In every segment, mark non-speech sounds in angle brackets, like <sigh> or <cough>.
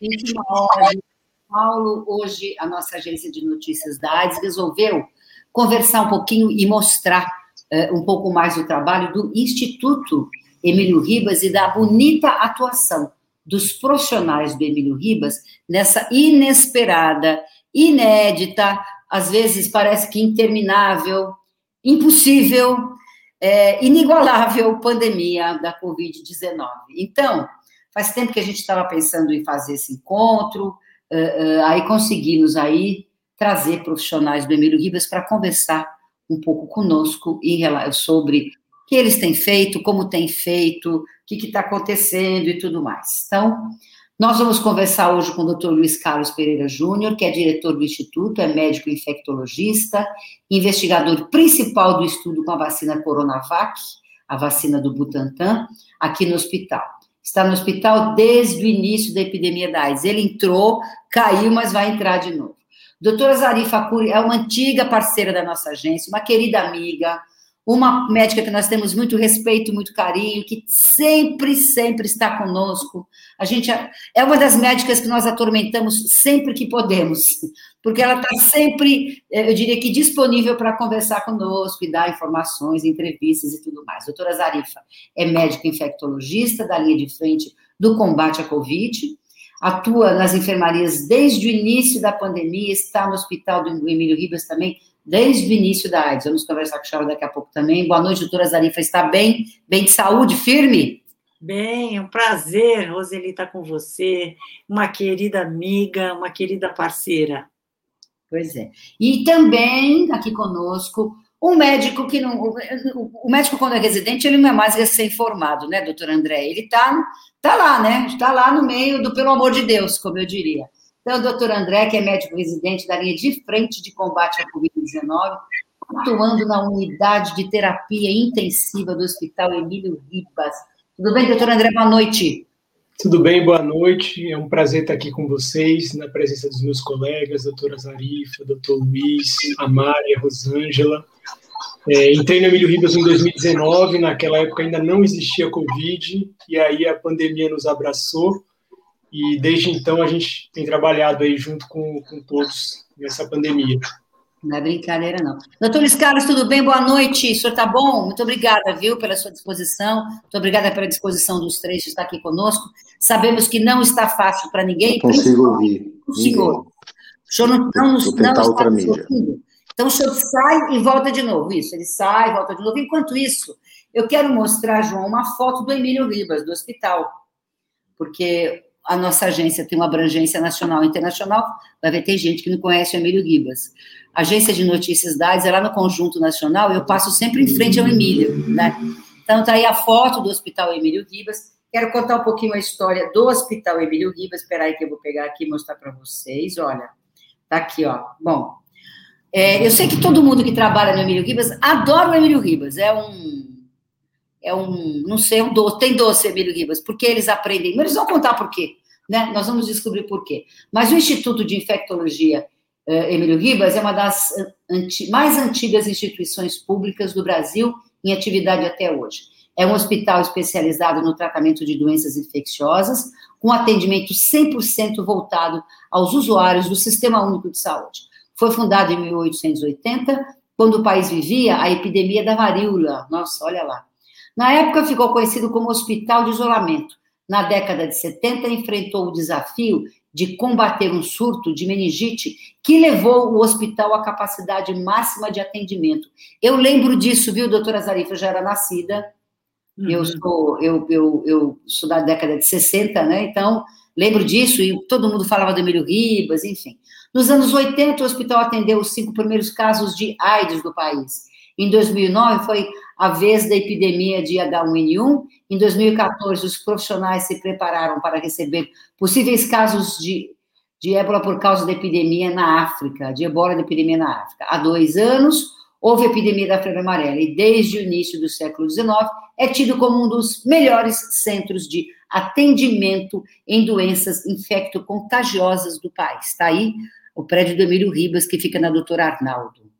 21 horas. Paulo, hoje a nossa agência de notícias da AIDS resolveu conversar um pouquinho e mostrar uh, um pouco mais do trabalho do Instituto Emílio Ribas e da bonita atuação dos profissionais do Emílio Ribas nessa inesperada, inédita, às vezes parece que interminável, impossível, é, inigualável pandemia da Covid-19. Então, faz tempo que a gente estava pensando em fazer esse encontro, aí conseguimos aí trazer profissionais do Emílio Ribas para conversar um pouco conosco em, sobre o que eles têm feito, como têm feito, o que está acontecendo e tudo mais. Então, nós vamos conversar hoje com o Dr. Luiz Carlos Pereira Júnior, que é diretor do Instituto, é médico infectologista, investigador principal do estudo com a vacina Coronavac, a vacina do Butantan, aqui no hospital. Está no hospital desde o início da epidemia da AIDS. Ele entrou, caiu, mas vai entrar de novo. Doutora Zarifa Curi é uma antiga parceira da nossa agência, uma querida amiga, uma médica que nós temos muito respeito, muito carinho, que sempre, sempre está conosco. A gente é, é uma das médicas que nós atormentamos sempre que podemos, porque ela está sempre, eh, eu diria que disponível para conversar conosco e dar informações, entrevistas e tudo mais. Doutora Zarifa é médica infectologista da linha de frente do combate à Covid, atua nas enfermarias desde o início da pandemia, está no hospital do Emílio Ribas também, desde o início da AIDS. Vamos conversar com a senhora daqui a pouco também. Boa noite, doutora Zarifa. Está bem? Bem de saúde, firme? Bem, é um prazer, Roseli, estar com você, uma querida amiga, uma querida parceira. Pois é. E também aqui conosco um médico que não. O médico, quando é residente, ele não é mais recém-formado, né, doutor André? Ele está tá lá, né? Está lá no meio do pelo amor de Deus, como eu diria. Então, o doutor André, que é médico residente da linha de frente de combate à Covid-19, atuando na unidade de terapia intensiva do Hospital Emílio Ribas. Tudo bem, doutor André? Boa noite. Tudo bem, boa noite. É um prazer estar aqui com vocês, na presença dos meus colegas, doutora Zarifa, doutor Luiz, a Mária, a Rosângela. É, entrei no Emílio Ribas em 2019, naquela época ainda não existia Covid, e aí a pandemia nos abraçou e desde então a gente tem trabalhado aí junto com, com todos nessa pandemia. Não é brincadeira, não. Doutor Luiz Carlos, tudo bem? Boa noite. O senhor está bom? Muito obrigada, viu, pela sua disposição. Muito obrigada pela disposição dos três de estar aqui conosco. Sabemos que não está fácil para ninguém. Não consigo ouvir. O senhor. O senhor não, não, Vou não outra mídia. Então, o senhor sai e volta de novo. Isso, ele sai e volta de novo. Enquanto isso, eu quero mostrar, João, uma foto do Emílio Ribas, do hospital. Porque a nossa agência tem uma abrangência nacional e internacional, vai ver, tem gente que não conhece o Emílio Ribas. Agência de notícias dados é lá no Conjunto Nacional, eu passo sempre em frente ao Emílio, né? Então, tá aí a foto do Hospital Emílio Ribas. Quero contar um pouquinho a história do Hospital Emílio Ribas. Espera aí que eu vou pegar aqui e mostrar para vocês. Olha, tá aqui, ó. Bom, é, eu sei que todo mundo que trabalha no Emílio Ribas adora o Emílio Ribas. É um é um, não sei, um doce, tem doce, Emílio Ribas, porque eles aprendem, mas eles vão contar por quê, né? Nós vamos descobrir por quê. Mas o Instituto de Infectologia Emílio Ribas é uma das eh, anti, mais antigas instituições públicas do Brasil em atividade até hoje. É um hospital especializado no tratamento de doenças infecciosas, com atendimento 100% voltado aos usuários do Sistema Único de Saúde. Foi fundado em 1880, quando o país vivia a epidemia da varíola. Nossa, olha lá. Na época, ficou conhecido como Hospital de Isolamento. Na década de 70, enfrentou o desafio de combater um surto de meningite que levou o hospital à capacidade máxima de atendimento. Eu lembro disso, viu, doutora Zarifa? Eu já era nascida. Uhum. Eu, sou, eu, eu, eu sou da década de 60, né? Então, lembro disso e todo mundo falava do Emílio Ribas, enfim. Nos anos 80, o hospital atendeu os cinco primeiros casos de AIDS do país. Em 2009, foi a vez da epidemia de H1N1. Em 2014, os profissionais se prepararam para receber possíveis casos de, de ébola por causa da epidemia na África, de ebola da epidemia na África. Há dois anos, houve a epidemia da febre amarela e desde o início do século XIX é tido como um dos melhores centros de atendimento em doenças infecto-contagiosas do país. Está aí o prédio do Emílio Ribas, que fica na doutora Arnaldo.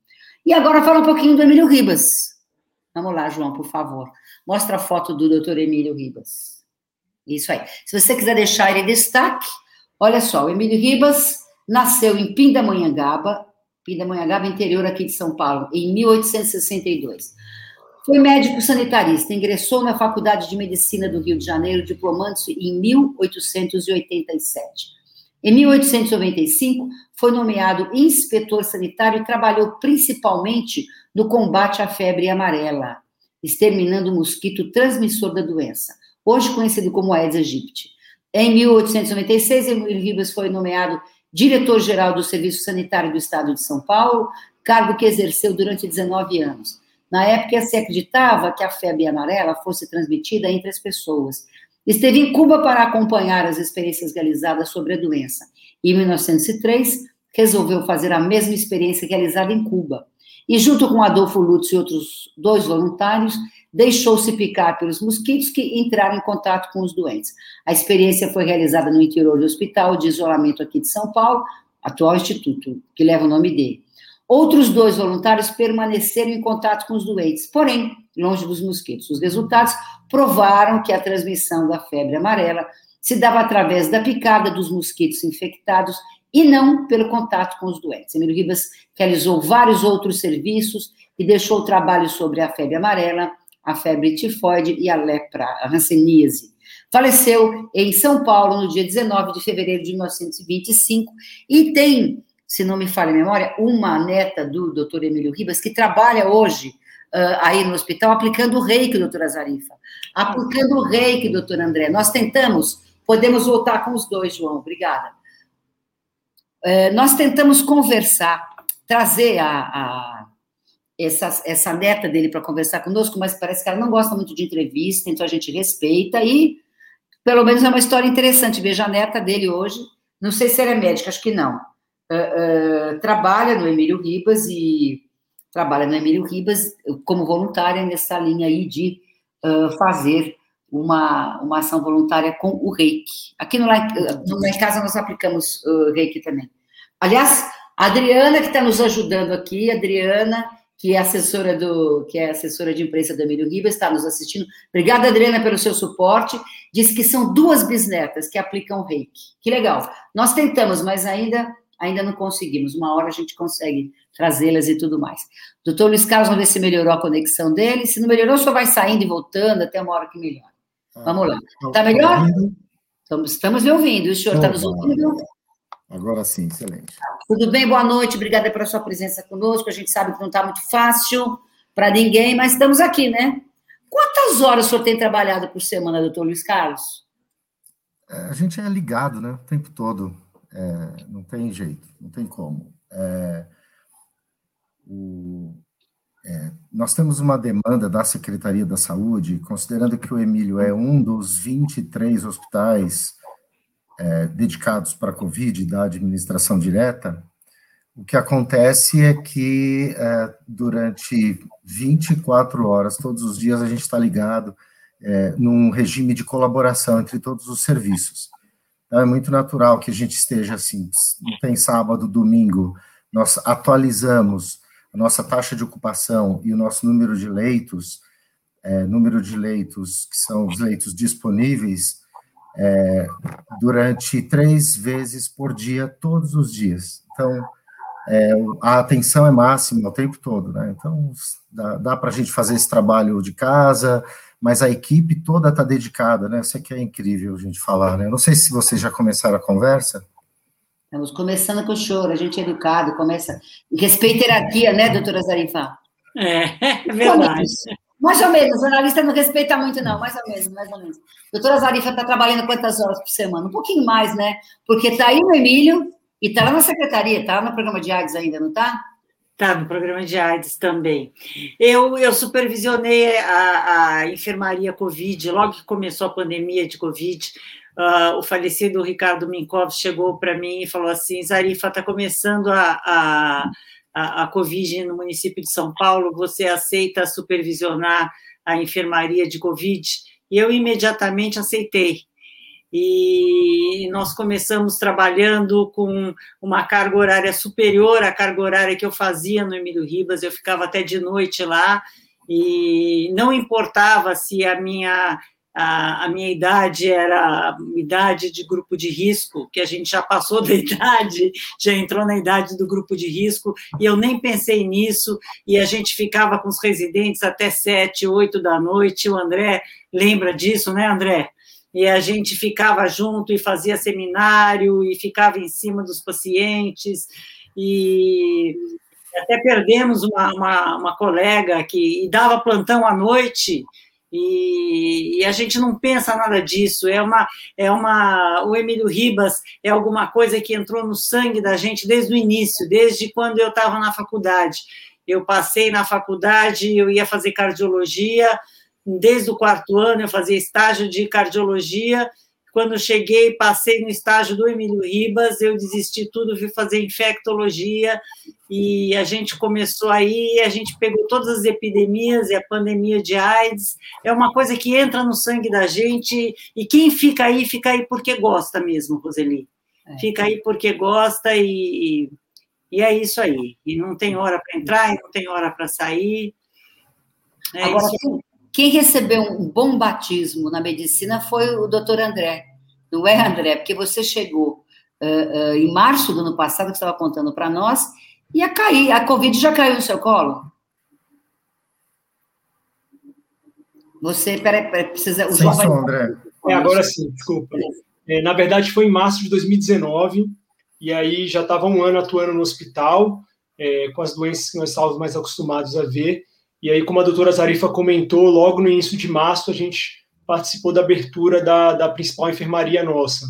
E agora fala um pouquinho do Emílio Ribas. Vamos lá, João, por favor. Mostra a foto do doutor Emílio Ribas. Isso aí. Se você quiser deixar ele em destaque, Olha só, o Emílio Ribas nasceu em Pindamonhangaba, Pindamonhangaba, interior aqui de São Paulo, em 1862. Foi médico sanitarista, ingressou na Faculdade de Medicina do Rio de Janeiro, diplomando-se em 1887. Em 1895, foi nomeado inspetor sanitário e trabalhou principalmente no combate à febre amarela, exterminando o mosquito transmissor da doença, hoje conhecido como Aedes aegypti. Em 1896, Emílio Ribas foi nomeado diretor-geral do Serviço Sanitário do Estado de São Paulo, cargo que exerceu durante 19 anos. Na época, se acreditava que a febre amarela fosse transmitida entre as pessoas. Esteve em Cuba para acompanhar as experiências realizadas sobre a doença. Em 1903, resolveu fazer a mesma experiência realizada em Cuba. E, junto com Adolfo Lutz e outros dois voluntários, deixou-se picar pelos mosquitos que entraram em contato com os doentes. A experiência foi realizada no interior do hospital de isolamento aqui de São Paulo, atual instituto, que leva o nome dele. Outros dois voluntários permaneceram em contato com os doentes, porém, longe dos mosquitos. Os resultados provaram que a transmissão da febre amarela se dava através da picada dos mosquitos infectados e não pelo contato com os doentes. Emílio Ribas realizou vários outros serviços e deixou trabalho sobre a febre amarela, a febre tifoide e a lepra, a hanseníase. Faleceu em São Paulo no dia 19 de fevereiro de 1925 e tem, se não me falha a memória, uma neta do doutor Emílio Ribas que trabalha hoje uh, aí no hospital aplicando o reiki, doutora Zarifa. Aplicando o reiki, doutor André. Nós tentamos, podemos voltar com os dois, João, obrigada. Uh, nós tentamos conversar, trazer a, a essa, essa neta dele para conversar conosco, mas parece que ela não gosta muito de entrevista, então a gente respeita e, pelo menos, é uma história interessante. Veja a neta dele hoje, não sei se ela é médica, acho que não. Uh, uh, trabalha no Emílio Ribas e trabalha no Emílio Ribas como voluntária nessa linha aí de uh, fazer uma, uma ação voluntária com o reiki. Aqui no, no, em casa nós aplicamos uh, reiki também. Aliás, a Adriana, que está nos ajudando aqui, Adriana, que é assessora do, que é assessora de imprensa do Emílio Ribas, está nos assistindo. Obrigada, Adriana, pelo seu suporte. Diz que são duas bisnetas que aplicam reiki. Que legal. Nós tentamos, mas ainda, ainda não conseguimos. Uma hora a gente consegue trazê-las e tudo mais. Doutor Luiz Carlos, vamos ver se melhorou a conexão dele. Se não melhorou, só vai saindo e voltando até uma hora que melhora. Ah, vamos lá. Está tá melhor? Estamos, estamos me ouvindo. O senhor está nos ouvindo? Agora sim, excelente. Tudo bem? Boa noite. Obrigada pela sua presença conosco. A gente sabe que não está muito fácil para ninguém, mas estamos aqui, né? Quantas horas o senhor tem trabalhado por semana, doutor Luiz Carlos? É, a gente é ligado, né? O tempo todo. É, não tem jeito, não tem como. É, o, é, nós temos uma demanda da Secretaria da Saúde, considerando que o Emílio é um dos 23 hospitais é, dedicados para a Covid da administração direta, o que acontece é que é, durante 24 horas, todos os dias, a gente está ligado é, num regime de colaboração entre todos os serviços. Então, é muito natural que a gente esteja assim, não tem sábado, domingo, nós atualizamos a nossa taxa de ocupação e o nosso número de leitos, é, número de leitos que são os leitos disponíveis, é, durante três vezes por dia, todos os dias. Então, é, a atenção é máxima o tempo todo, né? Então, dá, dá para a gente fazer esse trabalho de casa, mas a equipe toda está dedicada, né? Isso aqui é incrível a gente falar, né? Não sei se vocês já começaram a conversa. Estamos começando com o choro, a gente é educado, começa. Respeita a hierarquia, né, doutora Zarifa? É, <laughs> é verdade. Mais ou menos, o jornalista não respeita muito, não, mais ou menos, mais ou menos. Doutora Zarifa está trabalhando quantas horas por semana? Um pouquinho mais, né? Porque está aí no Emílio e está lá na secretaria, está no programa de AIDS ainda, não está? Está no programa de AIDS também. Eu, eu supervisionei a, a enfermaria Covid, logo que começou a pandemia de Covid, uh, o falecido Ricardo Minkov chegou para mim e falou assim: Zarifa, está começando a, a a, a Covid no município de São Paulo, você aceita supervisionar a enfermaria de Covid? E eu imediatamente aceitei. E nós começamos trabalhando com uma carga horária superior à carga horária que eu fazia no Emílio Ribas, eu ficava até de noite lá, e não importava se a minha a, a, minha idade era idade de grupo de risco, que a gente já passou <laughs> da idade, já entrou na idade do grupo de risco, e eu nem pensei nisso, e a gente ficava com os residentes até sete, oito da noite, o André lembra disso, né, André? E a gente ficava junto e fazia seminário, e ficava em cima dos pacientes, e até perdemos uma, uma, uma colega que dava plantão à noite, e, e, a gente não pensa nada disso. É uma, é uma, o Emílio Ribas é alguma coisa que entrou no sangue da gente desde o início, desde quando eu estava na faculdade. Eu passei na faculdade, eu ia fazer cardiologia, desde o quarto ano eu fazia estágio de cardiologia quando cheguei, passei no estágio do Emílio Ribas, eu desisti tudo, fui fazer infectologia e a gente começou aí, a gente pegou todas as epidemias e a pandemia de AIDS. É uma coisa que entra no sangue da gente e quem fica aí, fica aí porque gosta mesmo, Roseli. É. Fica aí porque gosta e, e é isso aí. E não tem hora para entrar, e não tem hora para sair. É Agora, isso. Quem recebeu um bom batismo na medicina foi o doutor André. Não é, André? Porque você chegou uh, uh, em março do ano passado, que você estava contando para nós, ia cair. A Covid já caiu no seu colo? Você, peraí, peraí precisa. O sim, João vai... André. É, agora sim, desculpa. É, na verdade, foi em março de 2019, e aí já estava um ano atuando no hospital, é, com as doenças que nós estávamos mais acostumados a ver. E aí, como a doutora Zarifa comentou, logo no início de março a gente participou da abertura da, da principal enfermaria nossa.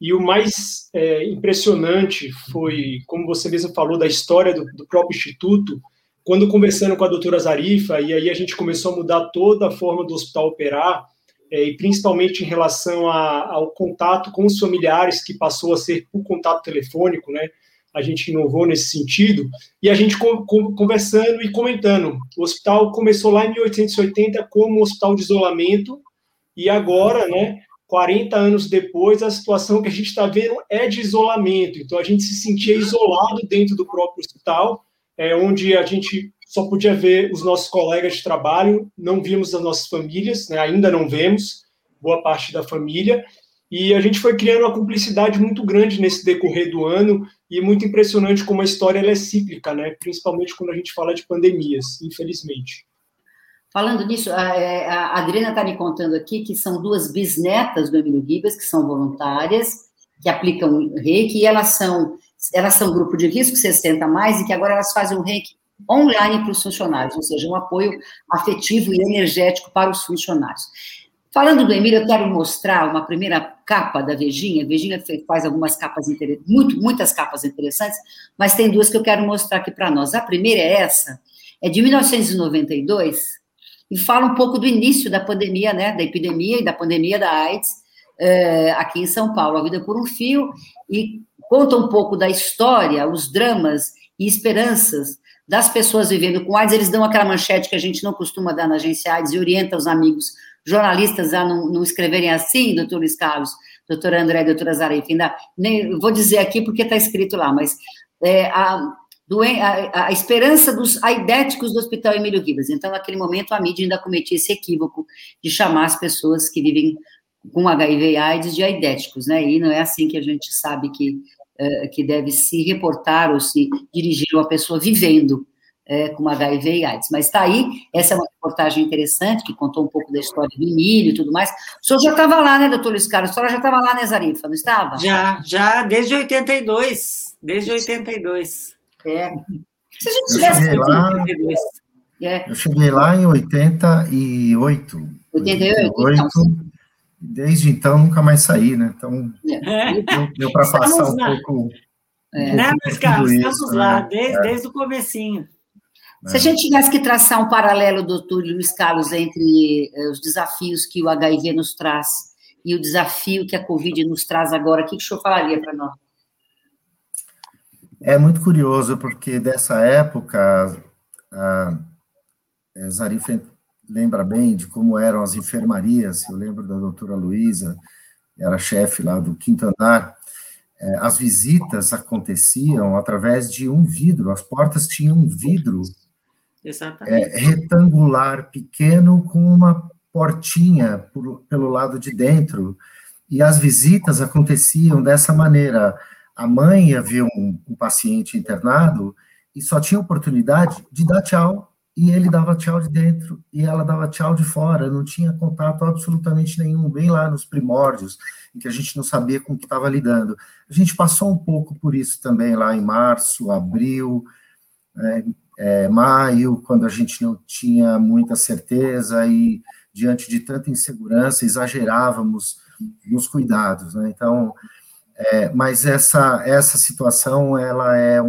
E o mais é, impressionante foi, como você mesmo falou, da história do, do, próprio Instituto, quando conversando com a doutora Zarifa, e aí a gente começou a mudar toda a forma do hospital operar, é, e principalmente em relação a, ao contato com os familiares, que passou a ser por contato telefônico, né? A gente inovou nesse sentido, e a gente conversando e comentando. O hospital começou lá em 1880 como um hospital de isolamento, e agora, né, 40 anos depois, a situação que a gente está vendo é de isolamento. Então, a gente se sentia isolado dentro do próprio hospital, é, onde a gente só podia ver os nossos colegas de trabalho, não vimos as nossas famílias, né, ainda não vemos boa parte da família, e a gente foi criando uma cumplicidade muito grande nesse decorrer do ano, e muito impressionante como a história é cíclica, né? principalmente quando a gente fala de pandemias, infelizmente. Falando nisso, é, a, Adriana está me contando aqui que são duas bisnetas do Emílio Ribas, que são voluntárias, que aplicam reiki, e elas são, elas são grupo de risco 60 mais, e que agora elas fazem um reiki online para os funcionários, ou seja, um apoio afetivo e energético para os funcionários. Falando do Emílio, eu quero mostrar uma primeira capa da Vejinha. A Vejinha faz algumas capas interessantes, muito, muitas capas interessantes, mas tem duas que eu quero mostrar aqui para nós. A primeira é essa, é de 1992, e fala um pouco do início da pandemia, né, da epidemia e da pandemia da AIDS é, aqui em São Paulo, A Vida por um Fio, e conta um pouco da história, os dramas e esperanças das pessoas vivendo com AIDS. Eles dão aquela manchete que a gente não costuma dar na agência AIDS e orienta os amigos jornalistas a não, não escreverem assim, doutor Luiz Carlos, doutora André, doutora Zarif, ainda, nem, vou dizer aqui porque está escrito lá, mas é, a, a, a, esperança dos aidéticos do Hospital Emílio Ribas. Então, naquele momento, a mídia ainda cometia esse equívoco de chamar as pessoas que vivem com HIV e AIDS de aidéticos, né? E não é assim que a gente sabe que, uh, que deve se reportar ou se dirigir a uma pessoa vivendo é, com HIV e AIDS. Mas está aí, essa é uma reportagem interessante, que contou um pouco da história do milho e tudo mais. O senhor já estava lá, né, doutor Luiz Carlos? O senhor já estava lá, né, Zarifa, não estava? Já, já, desde 82. Desde 82. É. Se a gente tivesse... lá, 82. É. Eu cheguei lá em 88. 88? 88 então, desde então nunca mais saí, né? Então, é. deu, deu para passar um pouco... É. Né, Luiz Carlos? Estamos isso, lá, né? desde, é. desde o comecinho. Se a gente tivesse que traçar um paralelo, doutor Luiz Carlos, entre eh, os desafios que o HIV nos traz e o desafio que a Covid nos traz agora, o que, o senhor falaria para nós? É muito curioso, porque dessa época, a eh, Zarif lembra bem de como eram as enfermarias, eu lembro da doutora Luísa, era chefe lá do quinto andar, eh, as visitas aconteciam através de um vidro, as portas tinham um vidro Exatamente. É, retangular, pequeno, com uma portinha por, pelo lado de dentro, e as visitas aconteciam dessa maneira. A mãe ia ver um, um paciente internado e só tinha oportunidade de dar tchau e ele dava tchau de dentro e ela dava tchau de fora, não tinha contato absolutamente nenhum, bem lá nos primórdios, em que a gente não sabia com que estava lidando. A gente passou um pouco por isso também lá em março, abril, é, é, maio, quando a gente não tinha muita certeza e diante de tanta insegurança exagerávamos nos cuidados, né? Então, é, mas essa essa situação ela é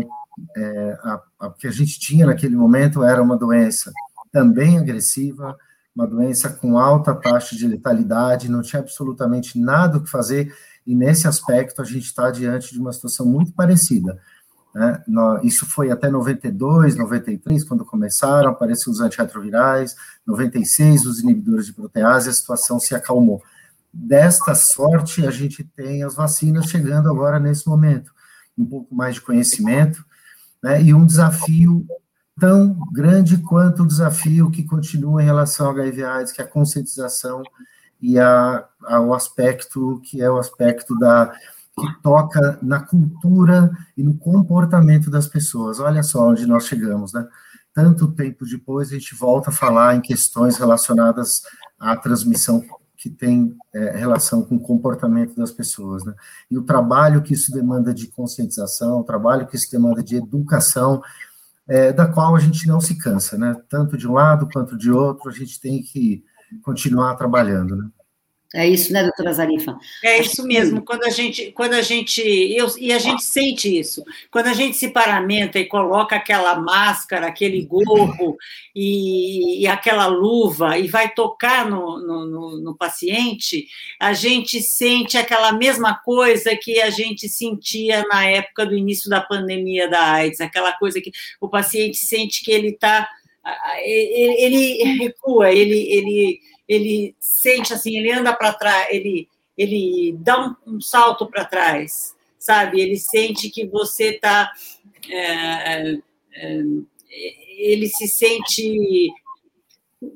é, a, a, que a gente tinha naquele momento era uma doença também agressiva, uma doença com alta taxa de letalidade, não tinha absolutamente nada o que fazer, e nesse aspecto a gente está diante de uma situação muito parecida. Né? Isso foi até 92, 93, quando começaram, apareceram os antirretrovirais, 96, os inibidores de protease, a situação se acalmou. Desta sorte, a gente tem as vacinas chegando agora nesse momento. Um pouco mais de conhecimento, né, e um desafio tão grande quanto o desafio que continua em relação ao HIV/AIDS, que é a conscientização e a, ao aspecto que é o aspecto da que toca na cultura e no comportamento das pessoas. Olha só onde nós chegamos, né? Tanto tempo depois a gente volta a falar em questões relacionadas à transmissão que tem é, relação com o comportamento das pessoas, né? E o trabalho que isso demanda de conscientização, o trabalho que isso demanda de educação, é, da qual a gente não se cansa, né? Tanto de um lado quanto de outro, a gente tem que continuar trabalhando, né? É isso, né, doutora Zarifa? É isso mesmo. Quando a gente, quando a gente, eu, e a gente sente isso. Quando a gente se paramenta e coloca aquela máscara, aquele gorro e, e aquela luva e vai tocar no, no, no, no, paciente, a gente sente aquela mesma coisa que a gente sentia na época do início da pandemia da AIDS, aquela coisa que o paciente sente que ele está, ele, ele recua, ele, ele ele sente assim, ele anda para trás, ele, ele dá um, um salto para trás, sabe? Ele sente que você está. É, é, ele se sente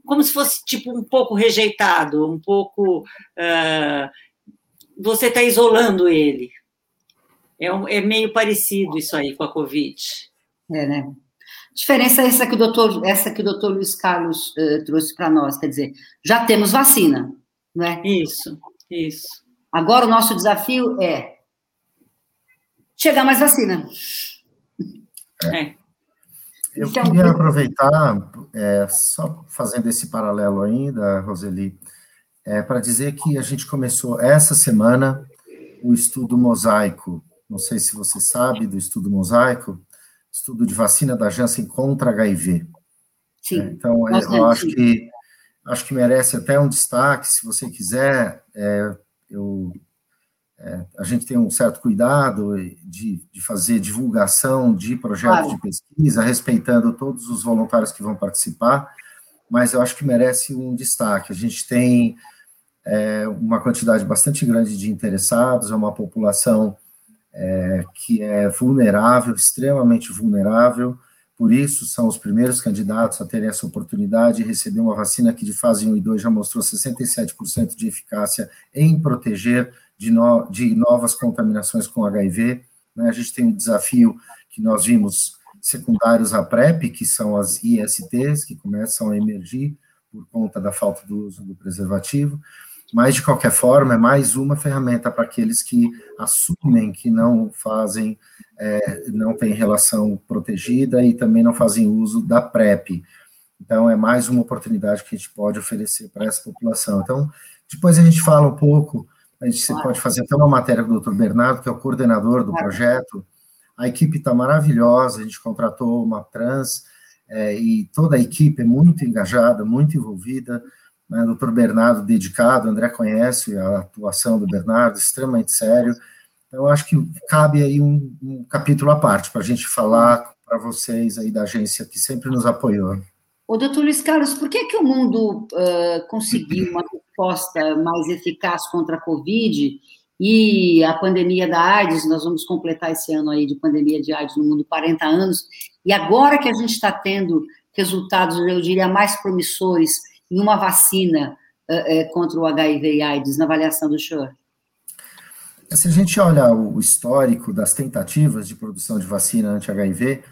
como se fosse tipo um pouco rejeitado, um pouco. É, você está isolando ele. É, um, é meio parecido isso aí com a Covid. É, né? Diferença é essa que o doutor, essa que o doutor Luiz Carlos uh, trouxe para nós, quer dizer, já temos vacina, não é? Isso, isso. Agora o nosso desafio é chegar mais vacina. É. Eu então, queria aproveitar, é, só fazendo esse paralelo ainda, Roseli, é, para dizer que a gente começou essa semana o estudo mosaico. Não sei se você sabe do estudo mosaico, estudo de vacina da Janssen contra HIV. Sim. É, então, eu acho que acho que merece até um destaque, se você quiser. É, eu, é, a gente tem um certo cuidado de, de fazer divulgação de projetos claro. de pesquisa, respeitando todos os voluntários que vão participar, mas eu acho que merece um destaque. A gente tem é, uma quantidade bastante grande de interessados, é uma população é, que é vulnerável, extremamente vulnerável, por isso são os primeiros candidatos a terem essa oportunidade de receber uma vacina que de fase 1 e 2 já mostrou 67% de eficácia em proteger de, no, de novas contaminações com HIV. Né? A gente tem um desafio que nós vimos secundários à PrEP, que são as ISTs, que começam a emergir por conta da falta do uso do preservativo. Mas, de qualquer forma, é mais uma ferramenta para aqueles que assumem que não fazem, é, não têm relação protegida e também não fazem uso da PrEP. Então, é mais uma oportunidade que a gente pode oferecer para essa população. Então, depois a gente fala um pouco, a gente claro. pode fazer até uma matéria com o doutor Bernardo, que é o coordenador do claro. projeto. A equipe está maravilhosa, a gente contratou uma trans, é, e toda a equipe é muito engajada, muito envolvida né, doutor Bernardo dedicado, André conhece a atuação do Bernardo, extremamente sério. Então, acho que cabe aí um, um capítulo à parte para a gente falar para vocês aí da agência que sempre nos apoiou. O doutor Luiz Carlos, por que, que o mundo uh, conseguiu uma resposta mais eficaz contra a Covid e a pandemia da AIDS? Nós vamos completar esse ano aí de pandemia de AIDS no mundo 40 anos, e agora que a gente está tendo resultados, eu diria, mais promissores em uma vacina uh, contra o HIV e AIDS, na avaliação do senhor? Se a gente olha o histórico das tentativas de produção de vacina anti-HIV,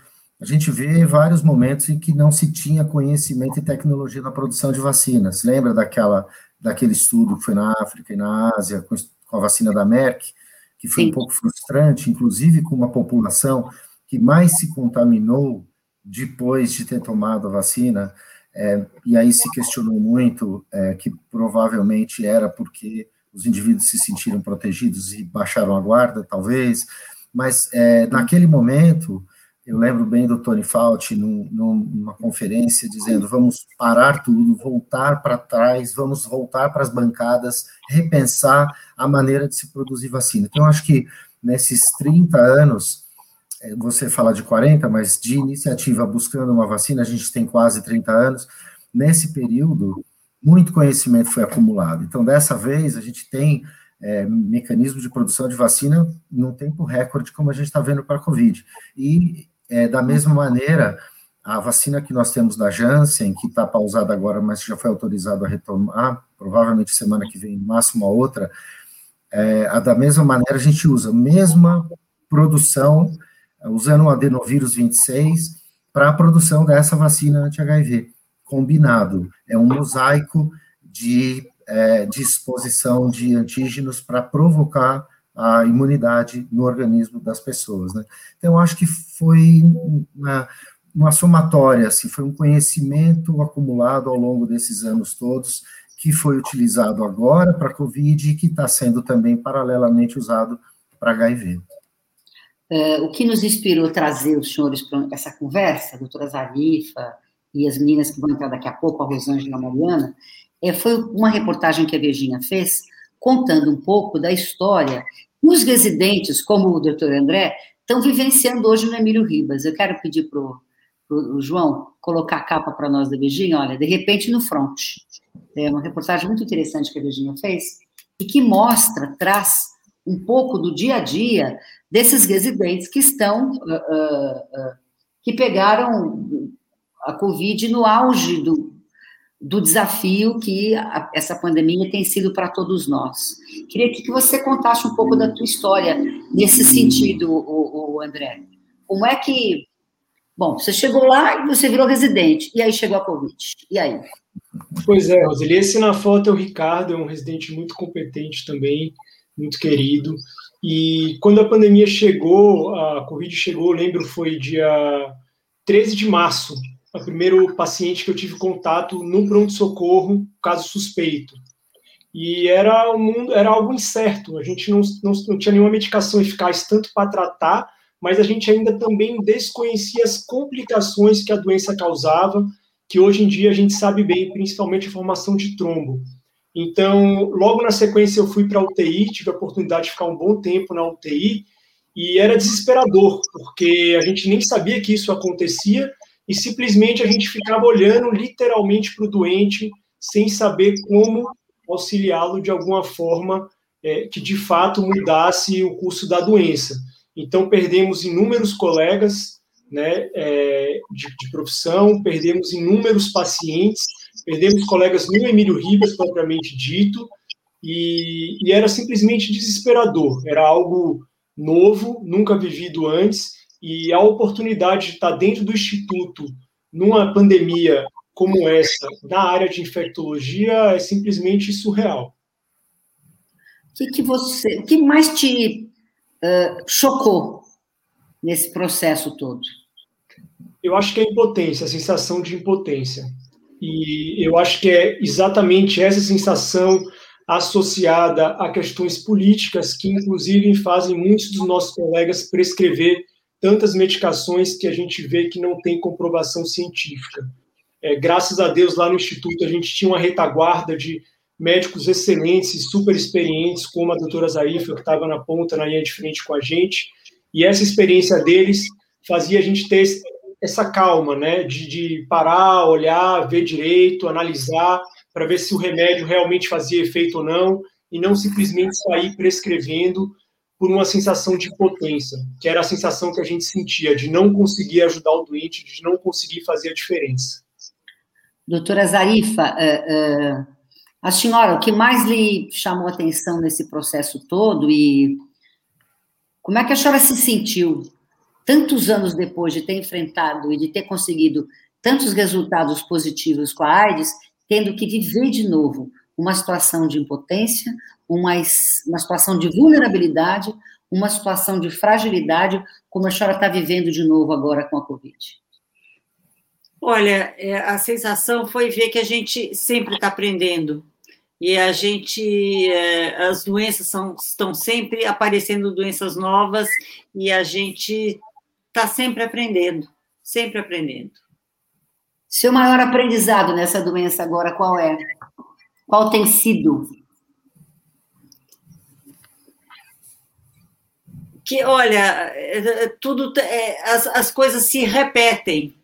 a gente vê vários momentos em que não se tinha conhecimento e tecnologia na produção de vacinas. Lembra daquela, daquele estudo que foi na África e na Ásia com, com a vacina da Merck, que foi Sim. um pouco frustrante, inclusive com uma população que mais se contaminou depois de ter tomado a vacina, é, e aí se questionou muito é, que provavelmente era porque os indivíduos se sentiram protegidos e baixaram a guarda, talvez, mas é, naquele momento, eu lembro bem do Tony Fauci num, numa conferência dizendo: vamos parar tudo, voltar para trás, vamos voltar para as bancadas, repensar a maneira de se produzir vacina. Então, acho que nesses 30 anos, você fala de 40, mas de iniciativa buscando uma vacina, a gente tem quase 30 anos. Nesse período, muito conhecimento foi acumulado. Então, dessa vez, a gente tem é, mecanismo de produção de vacina num tempo recorde, como a gente está vendo para a Covid. E, é, da mesma maneira, a vacina que nós temos da Janssen, que está pausada agora, mas já foi autorizado a retomar, provavelmente semana que vem, no máximo a outra, é, a, da mesma maneira a gente usa a mesma produção, usando o adenovírus 26, para a produção dessa vacina anti-HIV combinado. É um mosaico de é, disposição de antígenos para provocar a imunidade no organismo das pessoas. Né? Então, acho que foi uma, uma somatória, assim, foi um conhecimento acumulado ao longo desses anos todos, que foi utilizado agora para a Covid e que está sendo também paralelamente usado para HIV. É, o que nos inspirou trazer os senhores para essa conversa, a doutora Zarifa, e as meninas que vão entrar daqui a pouco, a Rosângela e a Mariana, é, foi uma reportagem que a Virginia fez, contando um pouco da história que os residentes, como o doutor André, estão vivenciando hoje no Emílio Ribas. Eu quero pedir para o João colocar a capa para nós da Virginia, olha, de repente no front. É uma reportagem muito interessante que a Virginia fez e que mostra, traz um pouco do dia a dia desses residentes que estão, uh, uh, uh, que pegaram a Covid no auge do, do desafio que a, essa pandemia tem sido para todos nós. Queria que você contasse um pouco da tua história nesse sentido, o, o André. Como é que. Bom, você chegou lá e você virou residente, e aí chegou a Covid. E aí? Pois é, Roseli, esse na foto é o Ricardo, é um residente muito competente também, muito querido. E quando a pandemia chegou, a Covid chegou, lembro, foi dia 13 de março o primeiro paciente que eu tive contato no pronto-socorro, caso suspeito. E era, um era algo incerto, a gente não, não, não tinha nenhuma medicação eficaz tanto para tratar, mas a gente ainda também desconhecia as complicações que a doença causava, que hoje em dia a gente sabe bem, principalmente a formação de trombo. Então, logo na sequência, eu fui para a UTI, tive a oportunidade de ficar um bom tempo na UTI, e era desesperador, porque a gente nem sabia que isso acontecia, e simplesmente a gente ficava olhando literalmente para o doente, sem saber como auxiliá-lo de alguma forma é, que de fato mudasse o curso da doença. Então, perdemos inúmeros colegas né, é, de, de, profissão, perdemos inúmeros pacientes, perdemos colegas no Emílio Ribas, propriamente dito, e, e era simplesmente desesperador. Era algo novo, nunca vivido antes, e a oportunidade de estar dentro do instituto numa pandemia como essa, na área de infectologia, é simplesmente surreal. O que, que você, que mais te uh, chocou nesse processo todo? Eu acho que é a impotência, a sensação de impotência. E eu acho que é exatamente essa sensação associada a questões políticas que, inclusive, fazem muitos dos nossos colegas prescrever tantas medicações que a gente vê que não tem comprovação científica. É, graças a Deus, lá no Instituto, a gente tinha uma retaguarda de médicos excelentes e super experientes, como a doutora Zarifa, que estava na ponta, na linha de frente com a gente, e essa experiência deles fazia a gente ter essa calma, né, de, de parar, olhar, ver direito, analisar, para ver se o remédio realmente fazia efeito ou não, e não simplesmente sair prescrevendo por uma sensação de impotência, que era a sensação que a gente sentia de não conseguir ajudar o doente, de não conseguir fazer a diferença. Doutora Zarifa, uh, uh, A senhora, o que mais lhe chamou atenção nesse processo todo e como é que a senhora se sentiu tantos anos depois de ter enfrentado e de ter conseguido tantos resultados positivos com a AIDS, tendo que viver de novo uma situação de impotência, uma, uma situação de vulnerabilidade, uma situação de fragilidade, como a senhora está vivendo de novo agora com a Covid? Olha, é, a sensação foi ver que a gente sempre está aprendendo. E a gente, é, as doenças são, estão sempre aparecendo doenças novas e a gente está sempre aprendendo, sempre aprendendo. Seu maior aprendizado nessa doença agora qual é? Qual tem sido? Que, olha, é, tudo, é, as, as coisas se repetem,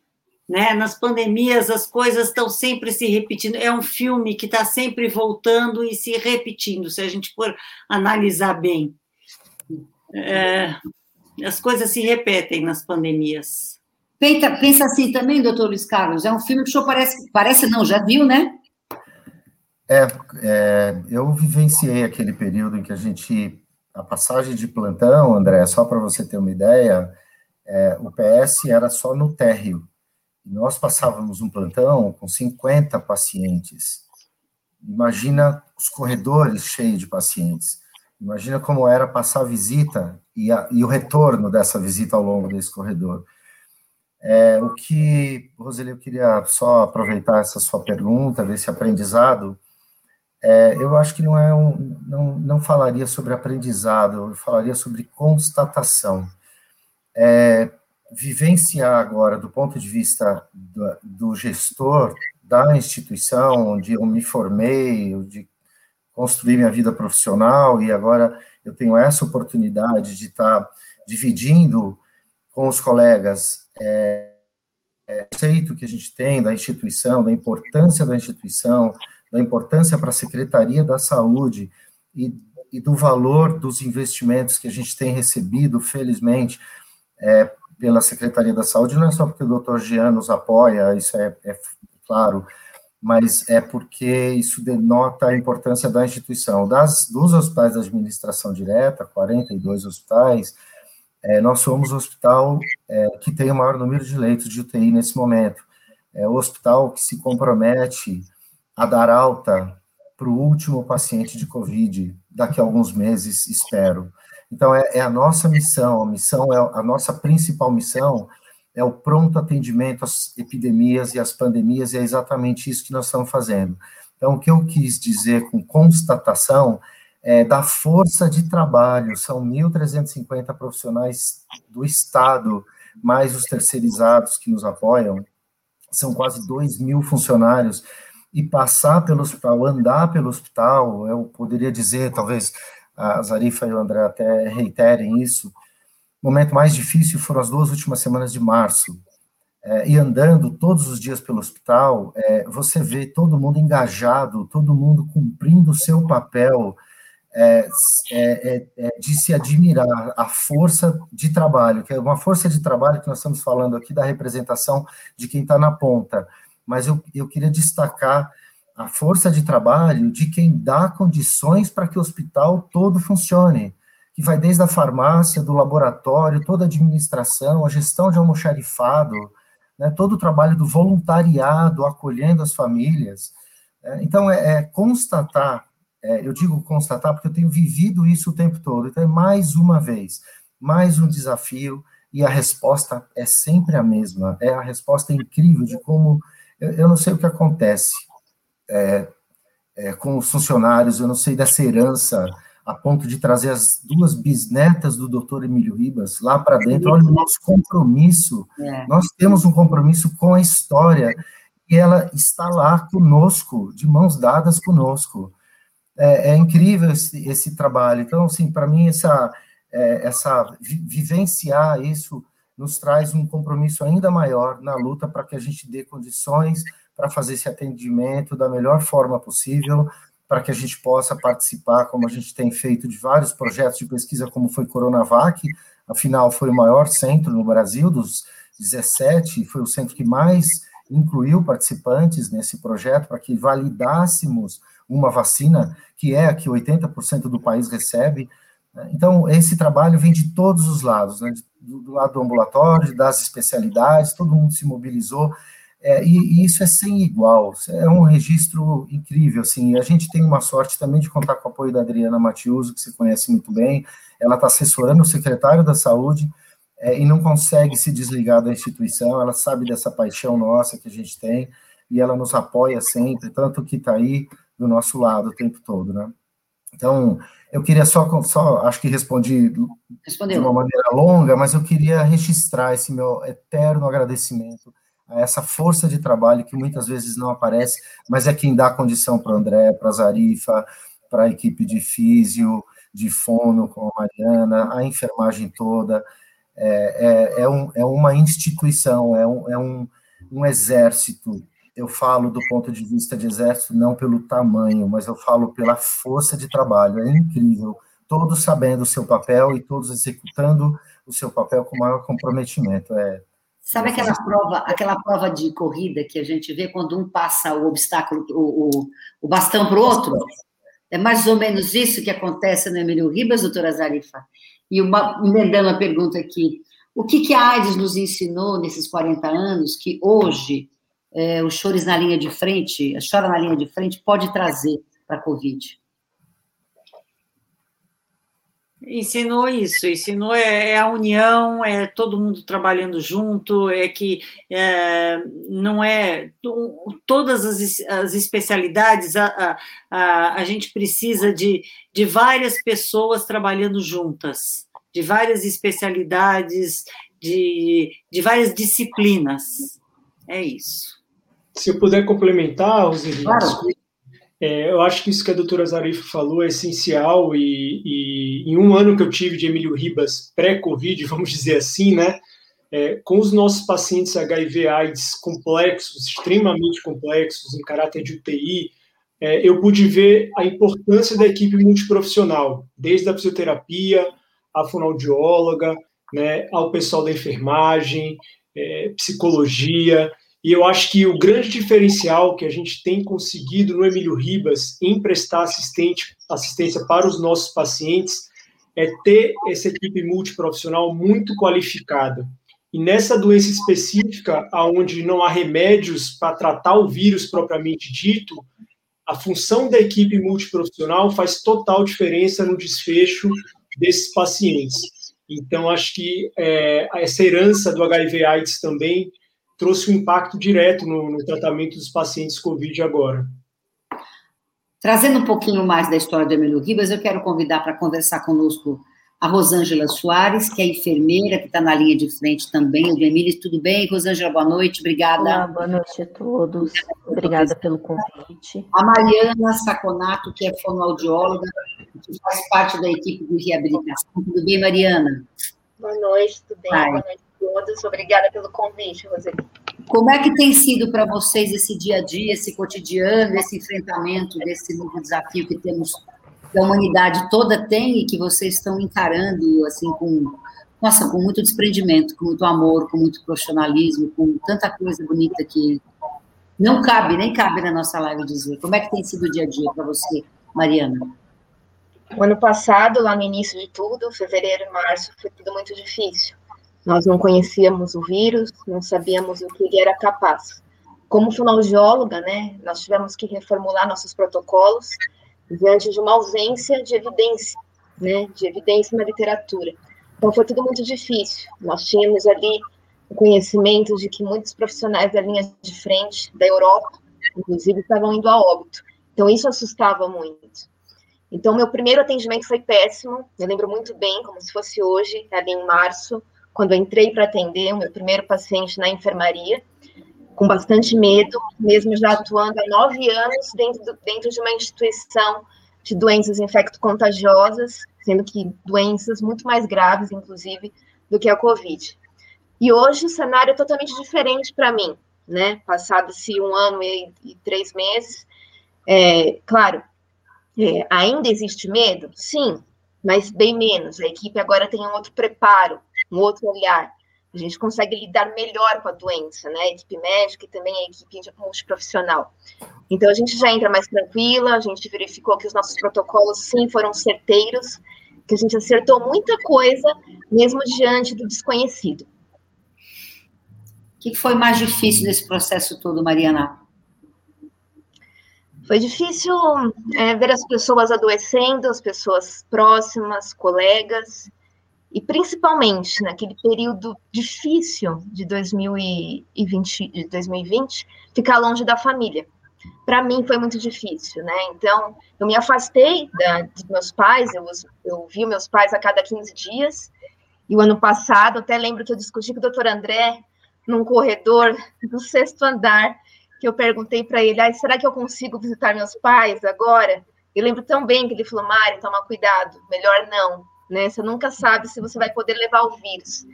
né? Nas pandemias as coisas estão sempre se repetindo. É um filme que está sempre voltando e se repetindo, se a gente for analisar bem. É, as coisas se repetem nas pandemias. Pensa, pensa assim também, doutor Luiz Carlos, é um filme que o senhor parece, parece não, já viu, né? É, é, eu vivenciei aquele período em que a gente, a passagem de plantão, André, só para você ter uma ideia, é, o PS era só no térreo. Nós passávamos um plantão com 50 pacientes. Imagina os corredores cheios de pacientes. Imagina como era passar a visita e, a, e o retorno dessa visita ao longo desse corredor. É, o que, Roseli, eu queria só aproveitar essa sua pergunta, desse aprendizado. É, eu acho que não é um, não, não falaria sobre aprendizado, eu falaria sobre constatação. É, vivenciar agora, do ponto de vista do, do, gestor da instituição onde eu me formei, de construir minha vida profissional, e agora eu tenho essa oportunidade de estar dividindo com os colegas é, é, conceito que a gente tem da instituição, da importância da instituição, da importância para a Secretaria da Saúde e, e, do valor dos investimentos que a gente tem recebido, felizmente, é, pela Secretaria da Saúde, não é só porque o doutor Jean nos apoia, isso é, é claro, mas é porque isso denota a importância da instituição. Das, dos hospitais da administração direta, 42 hospitais, é, nós somos o hospital é, que tem o maior número de leitos de UTI nesse momento. É o hospital que se compromete a dar alta para o último paciente de Covid daqui a alguns meses, espero. Então, é, é, a nossa missão, a missão é a nossa principal missão é o pronto atendimento às epidemias e às pandemias, e é exatamente isso que nós estamos fazendo. Então, o que eu quis dizer com constatação é, da força de trabalho, são 1.350 profissionais do Estado, mais os terceirizados que nos apoiam, são quase 2 mil funcionários, e passar pelo hospital, andar pelo hospital, eu poderia dizer, talvez a Zarifa e o André até reiterem isso, o momento mais difícil foram as duas últimas semanas de março, é, e andando todos os dias pelo hospital, é, você vê todo mundo engajado, todo mundo cumprindo o seu papel, é, é, é, é, de se admirar. A força de trabalho, que é uma força de trabalho que nós estamos falando aqui da representação de quem está na ponta, mas eu, eu queria destacar a força de trabalho de quem dá condições para que o hospital todo funcione, que vai desde a farmácia, do laboratório, toda a administração, a gestão de almoxarifado, né, todo o trabalho do voluntariado, acolhendo as famílias. É, então, é, é constatar é, eu digo constatar porque eu tenho vivido isso o tempo todo. Então, é mais uma vez, mais um desafio, e a resposta é sempre a mesma. É a resposta incrível de como. Eu, eu não sei o que acontece é, é, com os funcionários, eu não sei dessa herança a ponto de trazer as duas bisnetas do doutor Emílio Ribas lá para dentro. Olha o nosso compromisso. É. Nós temos um compromisso com a história e ela está lá conosco, de mãos dadas conosco é, é incrível esse, esse, trabalho. Então, assim, para mim, essa, é, essa vivenciar isso nos traz um compromisso ainda maior na luta para que a gente dê condições para fazer esse atendimento da melhor forma possível, para que a gente possa participar, como a gente tem feito, de vários projetos de pesquisa, como foi Coronavac, afinal, foi o maior centro no Brasil, dos 17, foi o centro que mais incluiu participantes nesse projeto para que validássemos uma vacina que é a que 80% do país recebe. Né? Então, esse trabalho vem de todos os lados, né? do, do lado do ambulatório, das especialidades, todo mundo se mobilizou, é, e, e, isso é sem igual, é um registro incrível, assim, a gente tem uma sorte também de contar com o apoio da Adriana Matiuso, que você conhece muito bem, ela está assessorando o secretário da Saúde, é, e não consegue se desligar da instituição, ela sabe dessa paixão nossa que a gente tem, e ela nos apoia sempre, tanto que está aí do nosso lado o tempo todo, né? Então, eu queria só, só acho que respondi Respondeu. de uma maneira longa, mas eu queria registrar esse meu eterno agradecimento essa força de trabalho que muitas vezes não aparece, mas é quem dá condição para o André, para a Zarifa, para a equipe de físio, de fono com a Mariana, a enfermagem toda. É, é, é, um, é uma instituição, é um, é um, um exército eu falo do ponto de vista de exército não pelo tamanho, mas eu falo pela força de trabalho. É incrível, todos sabendo o seu papel e todos executando o seu papel com maior comprometimento. É, Sabe aquela prova, aquela prova de corrida que a gente vê quando um passa o obstáculo, o, o, o bastão para o outro? É mais ou menos isso que acontece no Emílio Ribas, doutora Zarifa. E uma, emendando a pergunta aqui, o que, que a AIDS nos ensinou nesses 40 anos que hoje é, os chores na linha de frente, a chora na linha de frente, pode trazer para a Covid? Ensinou isso, ensinou é, é, a união, é todo mundo trabalhando junto, é que é, não é todas as, as especialidades, a, a, a, gente precisa de, de várias pessoas trabalhando juntas, de várias especialidades, de, de várias disciplinas. É isso. Se eu puder complementar, Roseli, claro. É, eu acho que isso que a doutora Zarifa falou é essencial e, e, em um ano que eu tive de Emílio Ribas pré-Covid, <laughs> vamos dizer assim, né, é, com os nossos pacientes HIV AIDS complexos, extremamente complexos, em caráter de UTI, é, eu pude ver a importância da equipe multiprofissional, desde a fisioterapia, a fonoaudióloga, né, ao pessoal da enfermagem, é, psicologia, e eu acho que o grande diferencial que a gente tem conseguido no Emílio Ribas em prestar assistente, assistência para os nossos pacientes é ter essa equipe multiprofissional muito qualificada. E nessa doença específica, onde não há remédios para tratar o vírus propriamente dito, a função da equipe multiprofissional faz total diferença no desfecho desses pacientes. Então, acho que é, essa herança do HIV/AIDS também trouxe um impacto direto no, no tratamento dos pacientes COVID agora. Trazendo um pouquinho mais da história do Emílio Ribas, eu quero convidar para conversar conosco a Rosângela Soares, que é enfermeira, que está na linha de frente também, o Emílio. Tudo bem? Rosângela, boa noite, obrigada. Olá, boa noite a todos. Obrigada pelo convite. A Mariana Saconato, que é fonoaudióloga, que faz parte da equipe de reabilitação. Tudo bem, Mariana? Boa noite, tudo bem? Boa noite todos. Obrigada pelo convite, Roseli. Como é que tem sido para vocês esse dia a dia, esse cotidiano, esse enfrentamento desse novo desafio que temos, que a humanidade toda tem e que vocês estão encarando assim com, nossa, com muito desprendimento, com muito amor, com muito profissionalismo, com tanta coisa bonita que não cabe, nem cabe na nossa live dizer. Como é que tem sido o dia a dia para você, Mariana? O ano passado, lá no início de tudo, fevereiro e março, foi tudo muito difícil. Nós não conhecíamos o vírus, não sabíamos o que ele era capaz. Como fonoaudióloga, né, nós tivemos que reformular nossos protocolos diante de uma ausência de evidência, né, de evidência na literatura. Então foi tudo muito difícil. Nós tínhamos ali o conhecimento de que muitos profissionais da linha de frente da Europa, inclusive, estavam indo a óbito. Então isso assustava muito. Então meu primeiro atendimento foi péssimo. Eu lembro muito bem, como se fosse hoje, ali em março quando entrei para atender o meu primeiro paciente na enfermaria, com bastante medo, mesmo já atuando há nove anos dentro, do, dentro de uma instituição de doenças infecto-contagiosas, sendo que doenças muito mais graves, inclusive, do que a Covid. E hoje o cenário é totalmente diferente para mim, né? Passado-se um ano e, e três meses, é, claro, é, ainda existe medo? Sim, mas bem menos. A equipe agora tem um outro preparo, um outro olhar. A gente consegue lidar melhor com a doença, né? A equipe médica e também a equipe multiprofissional. Então, a gente já entra mais tranquila, a gente verificou que os nossos protocolos, sim, foram certeiros, que a gente acertou muita coisa, mesmo diante do desconhecido. O que foi mais difícil nesse processo todo, Mariana? Foi difícil é, ver as pessoas adoecendo, as pessoas próximas, colegas, e principalmente naquele período difícil de 2020, de 2020 ficar longe da família. Para mim foi muito difícil, né? Então, eu me afastei da, dos meus pais, eu, eu vi meus pais a cada 15 dias, e o ano passado, até lembro que eu discuti com o doutor André num corredor do sexto andar, que eu perguntei para ele, ah, será que eu consigo visitar meus pais agora? Eu lembro tão bem que ele falou, Mari, toma cuidado, melhor não, né? Você nunca sabe se você vai poder levar o vírus.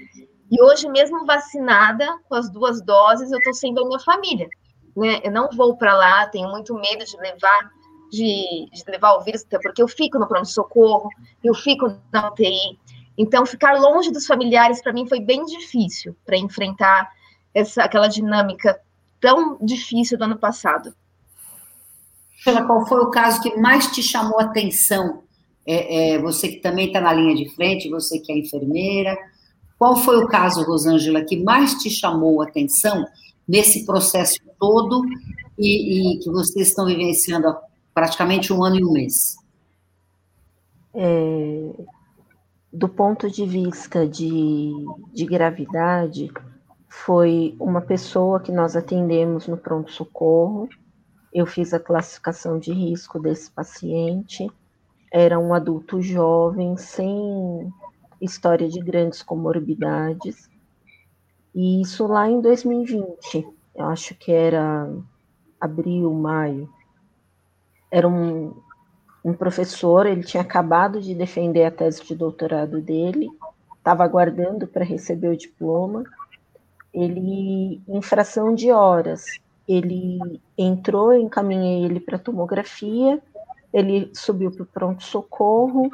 E hoje, mesmo vacinada, com as duas doses, eu estou sendo a minha família, né? Eu não vou para lá, tenho muito medo de levar de, de, levar o vírus, porque eu fico no pronto-socorro, eu fico na UTI. Então, ficar longe dos familiares, para mim, foi bem difícil para enfrentar essa, aquela dinâmica tão difícil do ano passado. Sheila, qual foi o caso que mais te chamou a atenção? É, é, você que também está na linha de frente, você que é enfermeira. Qual foi o caso, Rosângela, que mais te chamou a atenção nesse processo todo e, e que vocês estão vivenciando há praticamente um ano e um mês? É, do ponto de vista de, de gravidade, foi uma pessoa que nós atendemos no pronto-socorro. Eu fiz a classificação de risco desse paciente. Era um adulto jovem, sem história de grandes comorbidades. E isso lá em 2020, eu acho que era abril, maio. Era um, um professor, ele tinha acabado de defender a tese de doutorado dele, estava aguardando para receber o diploma ele, em fração de horas, ele entrou, encaminhei ele para tomografia, ele subiu para o pronto-socorro,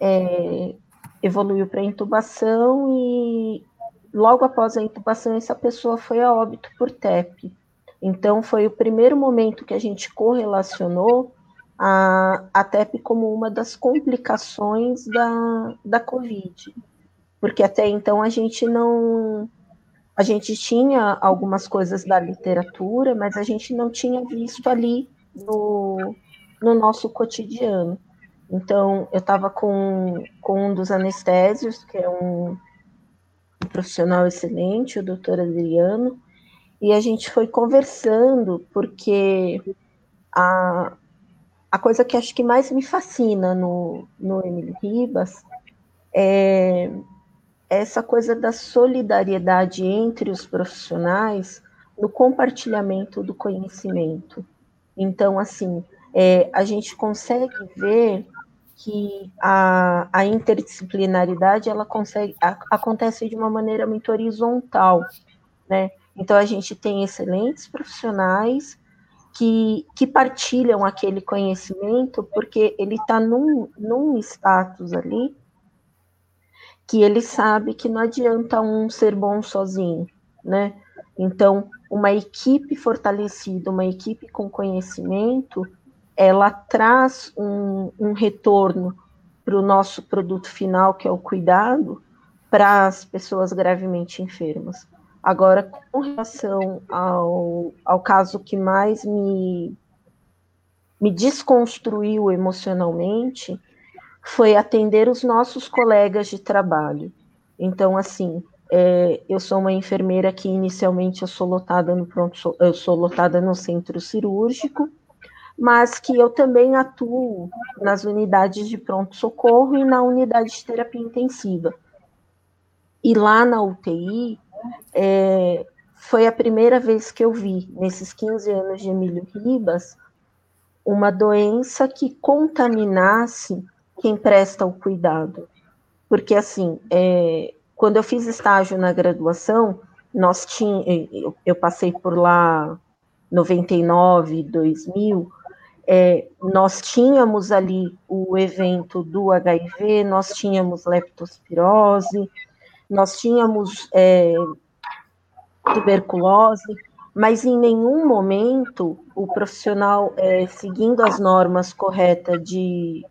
é, evoluiu para intubação e logo após a intubação essa pessoa foi a óbito por TEP. Então foi o primeiro momento que a gente correlacionou a, a TEP como uma das complicações da, da Covid, porque até então a gente não a gente tinha algumas coisas da literatura, mas a gente não tinha visto ali no, no nosso cotidiano. Então, eu estava com, com um dos anestésios, que é um, um profissional excelente, o doutor Adriano, e a gente foi conversando, porque a, a coisa que acho que mais me fascina no, no Emílio Ribas é essa coisa da solidariedade entre os profissionais no compartilhamento do conhecimento. Então, assim, é, a gente consegue ver que a, a interdisciplinaridade ela consegue, a, acontece de uma maneira muito horizontal, né? Então a gente tem excelentes profissionais que, que partilham aquele conhecimento porque ele está num, num status ali que ele sabe que não adianta um ser bom sozinho, né? Então, uma equipe fortalecida, uma equipe com conhecimento, ela traz um, um retorno para o nosso produto final, que é o cuidado, para as pessoas gravemente enfermas. Agora, com relação ao, ao caso que mais me, me desconstruiu emocionalmente, foi atender os nossos colegas de trabalho. Então, assim, é, eu sou uma enfermeira que inicialmente eu sou lotada no pronto, eu sou lotada no centro cirúrgico, mas que eu também atuo nas unidades de pronto socorro e na unidade de terapia intensiva. E lá na UTI, é, foi a primeira vez que eu vi, nesses 15 anos de Emílio Ribas, uma doença que contaminasse quem presta o cuidado. Porque, assim, é, quando eu fiz estágio na graduação, nós tinha, eu, eu passei por lá 99, 2000, é, nós tínhamos ali o evento do HIV, nós tínhamos leptospirose, nós tínhamos é, tuberculose, mas em nenhum momento o profissional, é, seguindo as normas corretas de,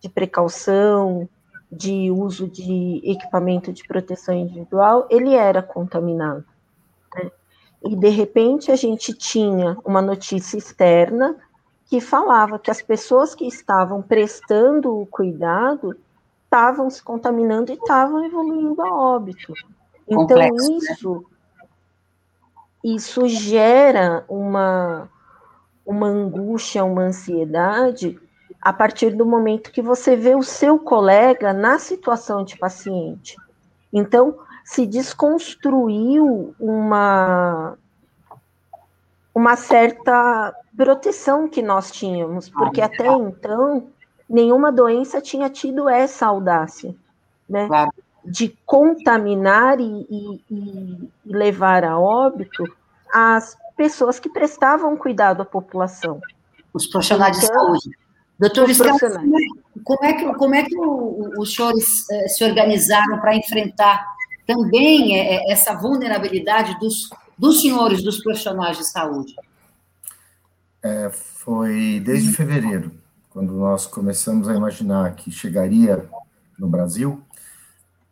de precaução, de uso de equipamento de proteção individual, ele era contaminado. Né? E, de repente, a gente tinha uma notícia externa que falava que as pessoas que estavam prestando o cuidado estavam se contaminando e estavam evoluindo a óbito. Então, Complexo, né? isso, né? isso gera uma, uma angústia, uma ansiedade a partir do momento que você vê o seu colega na situação de paciente. Então, se desconstruiu uma, uma certa proteção que nós tínhamos, porque até então nenhuma doença tinha tido essa audácia, né? Claro. De contaminar e, e, e, levar a óbito as pessoas que prestavam cuidado à população. Os profissionais então, de saúde. Doutor Scarpa, como é que, como é que os senhores eh, se organizaram para enfrentar também eh, essa vulnerabilidade dos, dos senhores, dos profissionais de saúde? É, foi desde fevereiro, quando nós começamos a imaginar que chegaria no Brasil,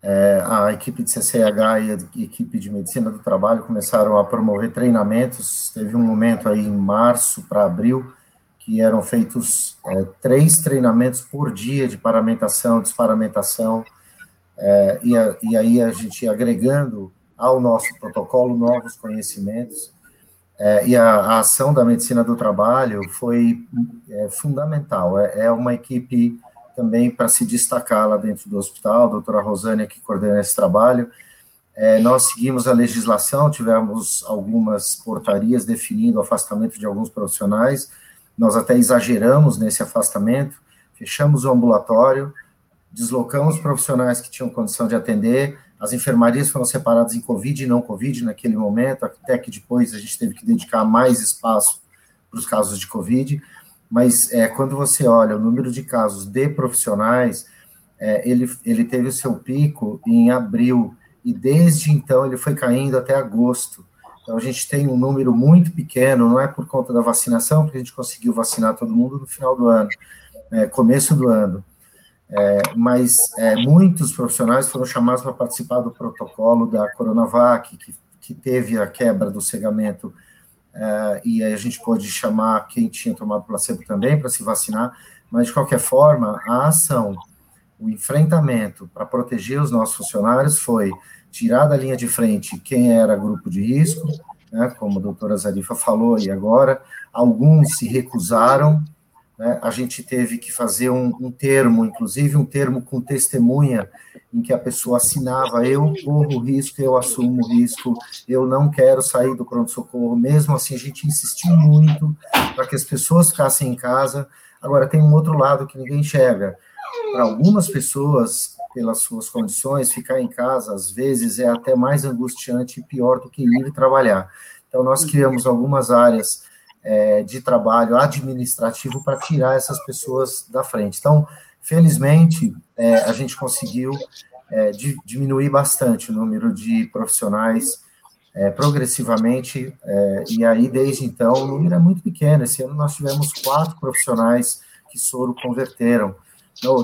é, a equipe de CCH e a equipe de medicina do trabalho começaram a promover treinamentos. Teve um momento aí em março para abril que eram feitos é, três treinamentos por dia de paramentação, desparamentação, é, e, a, e, aí a gente agregando ao nosso protocolo novos conhecimentos, é, e a, a, ação da medicina do trabalho foi é, fundamental. É, é, uma equipe também para se destacar lá dentro do hospital, a doutora Rosânia, que coordena esse trabalho. É, nós seguimos a legislação, tivemos algumas portarias definindo o afastamento de alguns profissionais, nós até exageramos nesse afastamento, fechamos o ambulatório, deslocamos profissionais que tinham condição de atender, as enfermarias foram separadas em Covid e não Covid naquele momento, até que depois a gente teve que dedicar mais espaço para os casos de Covid, mas é, quando você olha o número de casos de profissionais, é, ele, ele teve o seu pico em abril, e desde então ele foi caindo até agosto. Então, a gente tem um número muito pequeno, não é por conta da vacinação, porque a gente conseguiu vacinar todo mundo no final do ano, é, começo do ano. É, mas é, muitos profissionais foram chamados para participar do protocolo da Coronavac, que, que teve a quebra do cegamento, é, e aí a gente pôde chamar quem tinha tomado placebo também para se vacinar, mas de qualquer forma, a ação, o enfrentamento para proteger os nossos funcionários foi tirar da linha de frente quem era grupo de risco, né, como a doutora Zarifa falou, e agora, alguns se recusaram, né, a gente teve que fazer um, um, termo, inclusive um termo com testemunha, em que a pessoa assinava, eu corro risco, eu assumo risco, eu não quero sair do pronto-socorro, mesmo assim a gente insistiu muito para que as pessoas ficassem em casa, agora tem um outro lado que ninguém enxerga, para algumas pessoas pelas suas condições, ficar em casa, às vezes, é até mais angustiante e pior do que ir trabalhar. Então, nós criamos algumas áreas é, de trabalho administrativo para tirar essas pessoas da frente. Então, felizmente, é, a gente conseguiu é, diminuir bastante o número de profissionais é, progressivamente, é, e aí, desde então, o número é muito pequeno. Esse ano nós tivemos quatro profissionais que soro converteram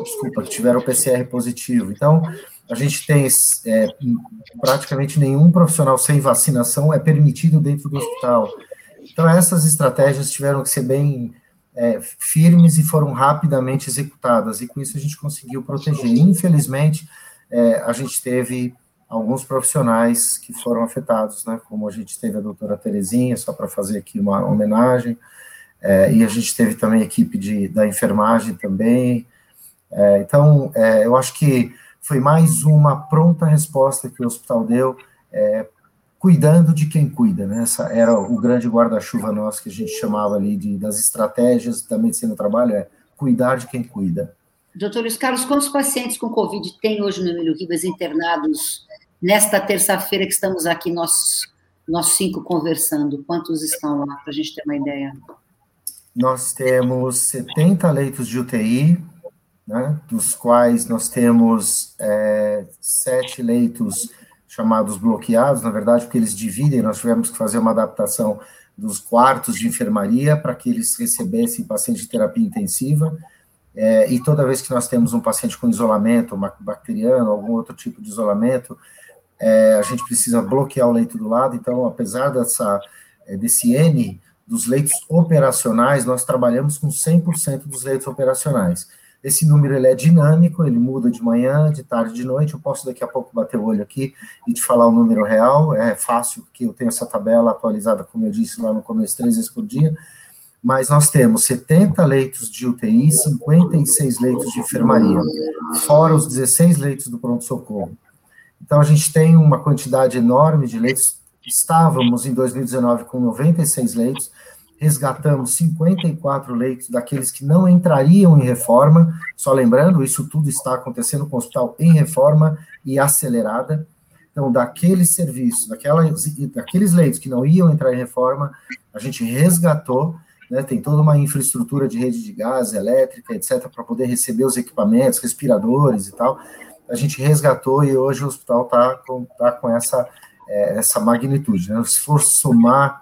desculpa, que tiveram PCR positivo. Então, a gente tem é, praticamente nenhum profissional sem vacinação é permitido dentro do hospital. Então, essas estratégias tiveram que ser bem é, firmes e foram rapidamente executadas, e com isso a gente conseguiu proteger. Infelizmente, é, a gente teve alguns profissionais que foram afetados, né, como a gente teve a doutora Terezinha, só para fazer aqui uma homenagem, é, e a gente teve também a equipe de, da enfermagem também, é, então, é, eu acho que foi mais uma pronta resposta que o hospital deu, é, cuidando de quem cuida, né? Essa era o grande guarda-chuva nosso que a gente chamava ali de, das estratégias da medicina do trabalho, é cuidar de quem cuida. Doutor Luiz Carlos, quantos pacientes com Covid tem hoje no Emílio Ribas internados nesta terça-feira que estamos aqui, nós, nós cinco conversando? Quantos estão lá, para a gente ter uma ideia? Nós temos 70 leitos de UTI, né, dos quais nós temos é, sete leitos chamados bloqueados, na verdade, porque eles dividem, nós tivemos que fazer uma adaptação dos quartos de enfermaria para que eles recebessem paciente de terapia intensiva, é, e toda vez que nós temos um paciente com isolamento bacteriano, algum outro tipo de isolamento, é, a gente precisa bloquear o leito do lado, então, apesar dessa, é, desse N dos leitos operacionais, nós trabalhamos com 100% dos leitos operacionais. Esse número ele é dinâmico, ele muda de manhã, de tarde, de noite. Eu posso daqui a pouco bater o olho aqui e te falar o número real. É fácil, porque eu tenho essa tabela atualizada, como eu disse lá no começo, três vezes por dia. Mas nós temos 70 leitos de UTI, 56 leitos de enfermaria, fora os 16 leitos do pronto-socorro. Então, a gente tem uma quantidade enorme de leitos. Estávamos em 2019 com 96 leitos, resgatamos 54 leitos daqueles que não entrariam em reforma. Só lembrando, isso tudo está acontecendo com o hospital em reforma e acelerada. Então, daqueles serviços, daquelas, daqueles leitos que não iam entrar em reforma, a gente resgatou, né, tem toda uma infraestrutura de rede de gás, elétrica, etc., para poder receber os equipamentos, respiradores e tal. A gente resgatou e hoje o hospital está com, tá com essa, é, essa magnitude. Né? Se for somar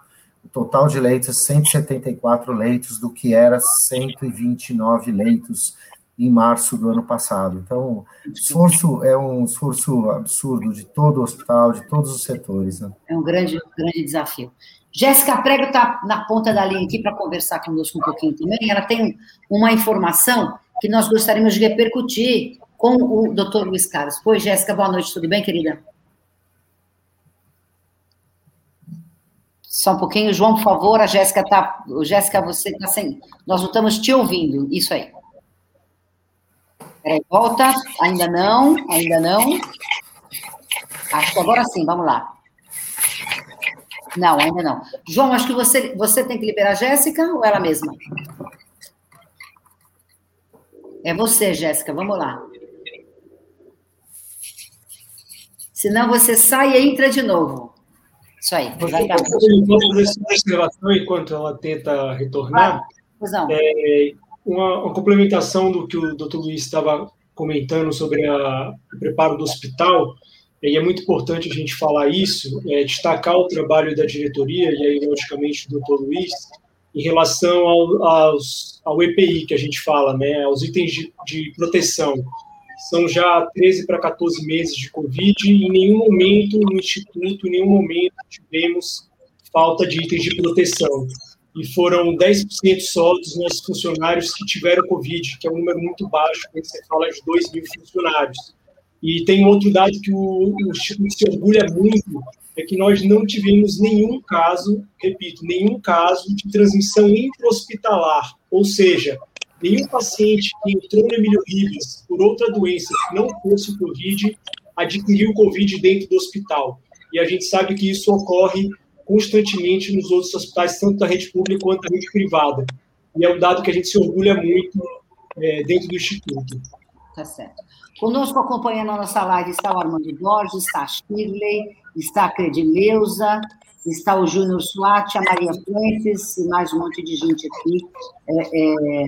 total de leitos, 174 leitos, do que era 129 leitos em março do ano passado. Então, esforço é um esforço absurdo de todo o hospital, de todos os setores. Né? É um grande, grande desafio. Jéssica Prego está na ponta da linha aqui para conversar conosco um pouquinho também. Ela tem uma informação que nós gostaríamos de repercutir com o doutor Luiz Carlos. Pois, Jéssica, boa noite, tudo bem, querida? Só um pouquinho, João, por favor. A Jéssica tá. Jéssica, você está sem. Nós não estamos te ouvindo. Isso aí. Peraí, volta. Ainda não, ainda não. Acho que agora sim, vamos lá. Não, ainda não. João, acho que você, você tem que liberar a Jéssica ou ela mesma? É você, Jéssica, vamos lá. Senão você sai e entra de novo. Isso aí. Posso observação enquanto ela tenta retornar? Ah, é, uma, uma, complementação do que o doutor Luiz estava comentando sobre a, o preparo do hospital, e é muito importante a gente falar isso, é, destacar o trabalho da diretoria, e aí, logicamente, do doutor Luiz, em relação ao, aos, ao EPI que a gente fala, né, aos itens de, de proteção são já 13 para 14 meses de Covid e em nenhum momento no Instituto, em nenhum momento tivemos falta de itens de proteção. E foram 10% só dos nossos funcionários que tiveram Covid, que é um número muito baixo quando você fala de 2 mil funcionários. E tem outro dado que o, o Instituto se orgulha muito, é que nós não tivemos nenhum caso, repito, nenhum caso de transmissão intra-hospitalar, ou seja, nenhum paciente que entrou no Emílio Ribas por outra doença que não fosse o Covid adquiriu Covid dentro do hospital. E a gente sabe que isso ocorre constantemente nos outros hospitais, tanto da rede pública quanto da rede privada. E é um dado que a gente se orgulha muito é, dentro do Instituto. Tá certo. Conosco, acompanhando a nossa live, está o Armando Borges, está a Shirley, está a Credileuza, está o Júnior Suati, a Maria Fuentes e mais um monte de gente aqui. É, é,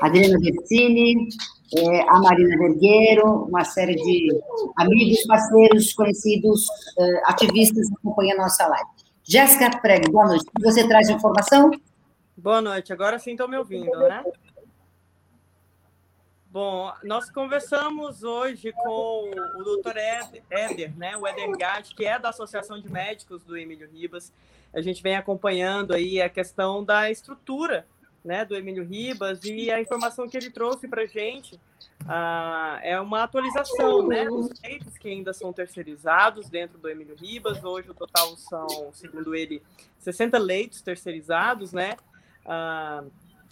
Adriana Bersini, é, a Marina Vergueiro, uma série de amigos, parceiros, conhecidos, é, ativistas acompanhando a nossa live. Jéssica Prego, boa noite. Você traz informação? Boa noite. Agora sim estão me ouvindo, né? Bom, nós conversamos hoje com o doutor Éder, né, o Edergard, que é da Associação de Médicos do Emílio Ribas. A gente vem acompanhando aí a questão da estrutura né, do Emílio Ribas, e a informação que ele trouxe para a gente ah, é uma atualização, né, os leitos que ainda são terceirizados dentro do Emílio Ribas, hoje o total são, segundo ele, 60 leitos terceirizados, né, ah,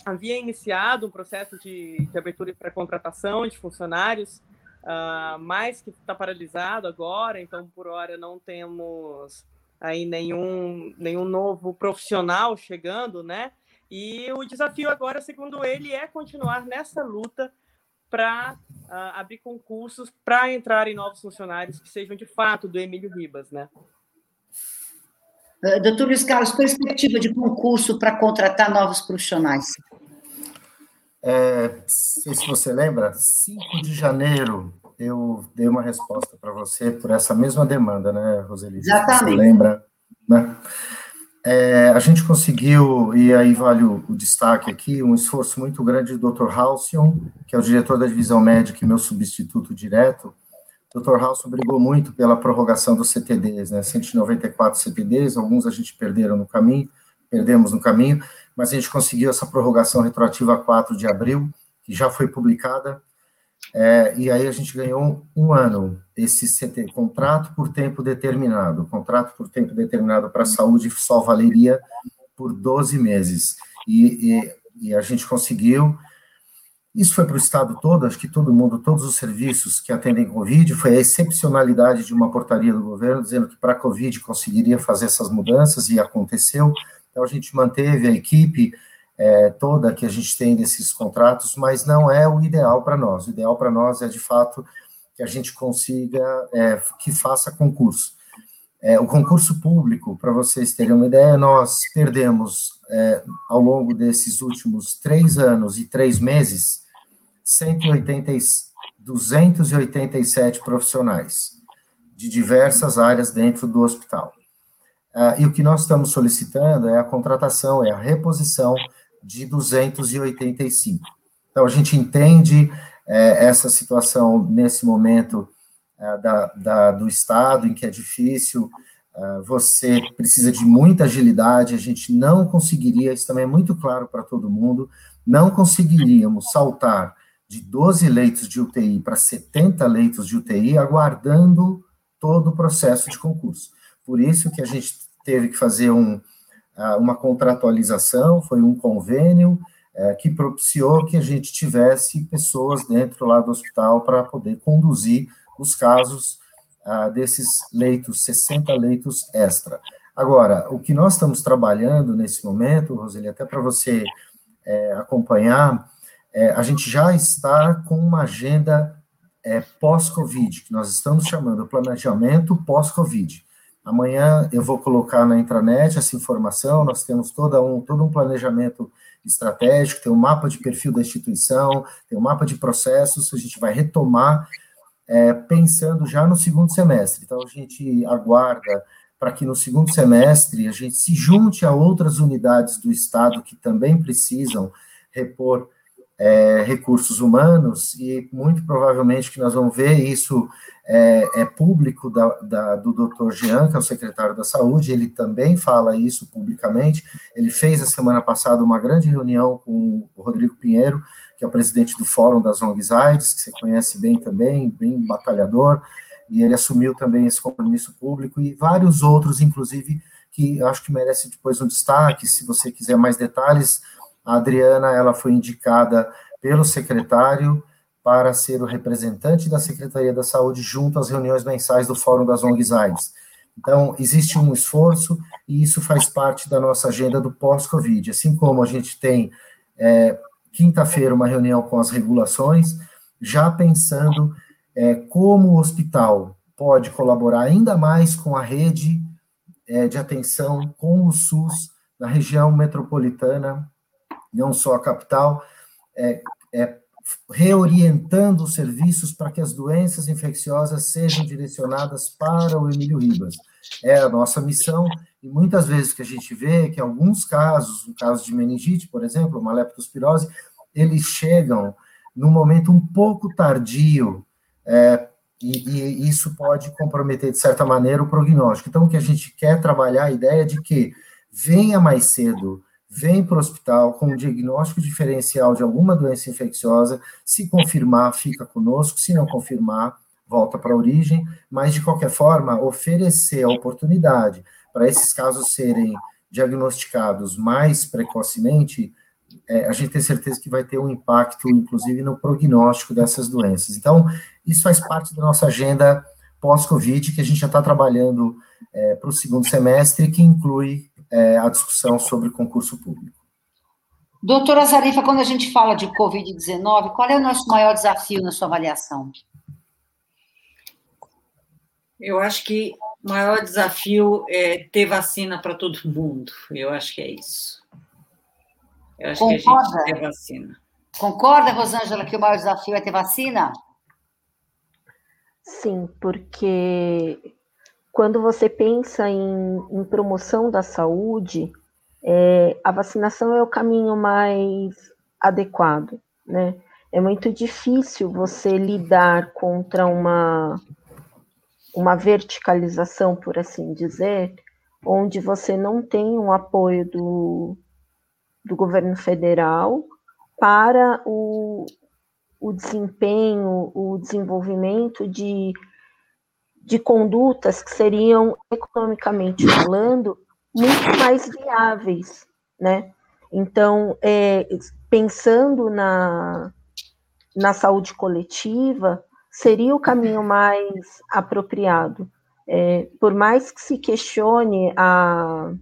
havia iniciado um processo de, de abertura para contratação de funcionários, uh, mas que está paralisado agora, então por hora não temos aí nenhum, nenhum novo profissional chegando, né? E o desafio agora, segundo ele, é continuar nessa luta para uh, ah, abrir concursos para entrar em novos funcionários que sejam de fato do Emílio Ribas, né? Uh, doutor Luiz Carlos, perspectiva de concurso para contratar novos profissionais? É, não sei se você lembra, 5 de janeiro eu dei uma resposta para você por essa mesma demanda, né, Roseli? Exatamente. Você lembra, né? É, a gente conseguiu, e aí vale o, o, destaque aqui, um esforço muito grande do Dr. Halcyon, que é o diretor da divisão médica e meu substituto direto. O Dr. Halcyon brigou muito pela prorrogação dos CTDs, né, 194 CTDs, alguns a gente perderam no caminho, perdemos no caminho, mas a gente conseguiu essa prorrogação retroativa a 4 de abril, que já foi publicada, é, e aí a gente ganhou um ano, esse CT, contrato por tempo determinado. Contrato por tempo determinado para a saúde só valeria por 12 meses. E, e, e a gente conseguiu. Isso foi para o estado todo, acho que todo mundo, todos os serviços que atendem Covid, foi a excepcionalidade de uma portaria do governo dizendo que para Covid conseguiria fazer essas mudanças e aconteceu. Então a gente manteve a equipe é, toda que a gente tem desses contratos, mas não é o ideal para nós. O ideal para nós é, de fato, que a gente consiga, é, que faça concurso. É, o concurso público, para vocês terem uma ideia, nós perdemos, é, ao longo desses últimos três anos e três meses, 180, 287 profissionais de diversas áreas dentro do hospital. Uh, e o que nós estamos solicitando é a contratação, é a reposição de 285. Então, a gente entende é, essa situação nesse momento é, da, da, do Estado, em que é difícil, é, você precisa de muita agilidade, a gente não conseguiria, isso também é muito claro para todo mundo, não conseguiríamos saltar de 12 leitos de UTI para 70 leitos de UTI, aguardando todo o processo de concurso. Por isso que a gente teve que fazer um, uma contratualização, foi um convênio é, que propiciou que a gente tivesse pessoas dentro lá do hospital para poder conduzir os casos ah, desses leitos, 60 leitos extra. Agora, o que nós estamos trabalhando nesse momento, Roseli, até para você é, acompanhar, é, a gente já está com uma agenda é, pós-Covid, que nós estamos chamando planejamento pós-Covid. Amanhã eu vou colocar na intranet essa informação, nós temos todo um, todo um planejamento estratégico, tem um mapa de perfil da instituição, tem um mapa de processos, a gente vai retomar é, pensando já no segundo semestre. Então, a gente aguarda para que no segundo semestre a gente se junte a outras unidades do Estado que também precisam repor é, recursos humanos, e muito provavelmente que nós vamos ver isso é, é público da, da, do Dr. Jean, que é o secretário da Saúde, ele também fala isso publicamente. Ele fez a semana passada uma grande reunião com o Rodrigo Pinheiro, que é o presidente do Fórum das ONGs AIDS, que você conhece bem também, bem batalhador, e ele assumiu também esse compromisso público, e vários outros, inclusive, que acho que merece depois um destaque. Se você quiser mais detalhes, a Adriana ela foi indicada pelo secretário para ser o representante da Secretaria da Saúde junto às reuniões mensais do Fórum das ONGs AIDS. Então, existe um esforço e isso faz parte da nossa agenda do pós-Covid. Assim como a gente tem é, quinta-feira uma reunião com as regulações, já pensando é, como o hospital pode colaborar ainda mais com a rede é, de atenção com o SUS na região metropolitana, não só a capital, é, é reorientando os serviços para que as doenças infecciosas sejam direcionadas para o Emílio Ribas. É a nossa missão, e muitas vezes que a gente vê que alguns casos, no caso de meningite, por exemplo, uma leptospirose, eles chegam num momento um pouco tardio, é, e, e, isso pode comprometer, de certa maneira, o prognóstico. Então, o que a gente quer trabalhar a ideia de que venha mais cedo, vem para o hospital com um diagnóstico diferencial de alguma doença infecciosa, se confirmar, fica conosco, se não confirmar, volta para a origem, mas de qualquer forma, oferecer a oportunidade para esses casos serem diagnosticados mais precocemente, é, a gente tem certeza que vai ter um impacto, inclusive, no prognóstico dessas doenças. Então, isso faz parte da nossa agenda pós-Covid, que a gente já está trabalhando é, para o segundo semestre, que inclui é, a discussão sobre concurso público. Doutora Zarifa, quando a gente fala de Covid-19, qual é o nosso maior desafio na sua avaliação? Eu acho que o maior desafio é ter vacina para todo mundo. Eu acho que é isso. Eu acho Concorda? que a gente ter vacina. Concorda, Rosângela, que o maior desafio é ter vacina? Sim, porque quando você pensa em, em promoção da saúde, é, a vacinação é o caminho mais adequado, né? É muito difícil você lidar contra uma, uma verticalização, por assim dizer, onde você não tem um apoio do, do governo federal para o, o desempenho, o desenvolvimento de, de condutas que seriam, economicamente falando, muito mais viáveis, né? Então, é, pensando na, na saúde coletiva, seria o caminho mais apropriado. É, por mais que se questione a,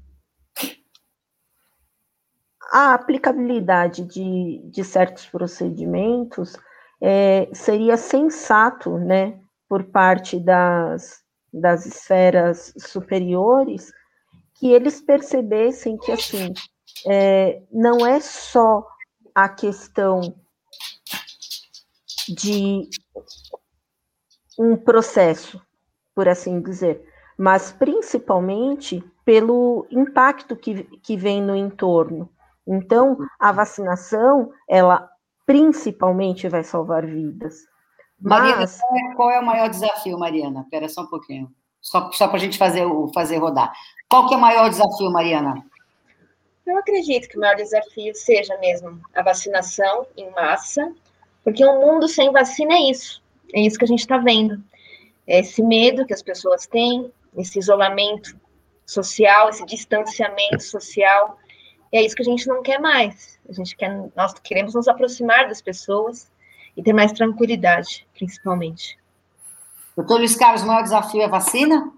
a aplicabilidade de, de certos procedimentos, é, seria sensato, né, por parte das, das esferas superiores, que eles percebessem que, assim, é, não é só a questão de um processo, por assim dizer, mas principalmente pelo impacto que, que vem no entorno. Então, a vacinação, ela principalmente vai salvar vidas. Mariana, mas... qual é o maior desafio, Mariana? Espera só um pouquinho. Só, só para a gente fazer, fazer rodar. Qual que é o maior desafio, Mariana? Eu acredito que o maior desafio seja mesmo a vacinação em massa, porque um mundo sem vacina é isso. É isso que a gente está vendo. É esse medo que as pessoas têm, esse isolamento social, esse distanciamento social. E é isso que a gente não quer mais. A gente quer, nós queremos nos aproximar das pessoas e ter mais tranquilidade, principalmente. Doutor Luiz Carlos, o maior desafio é a vacina?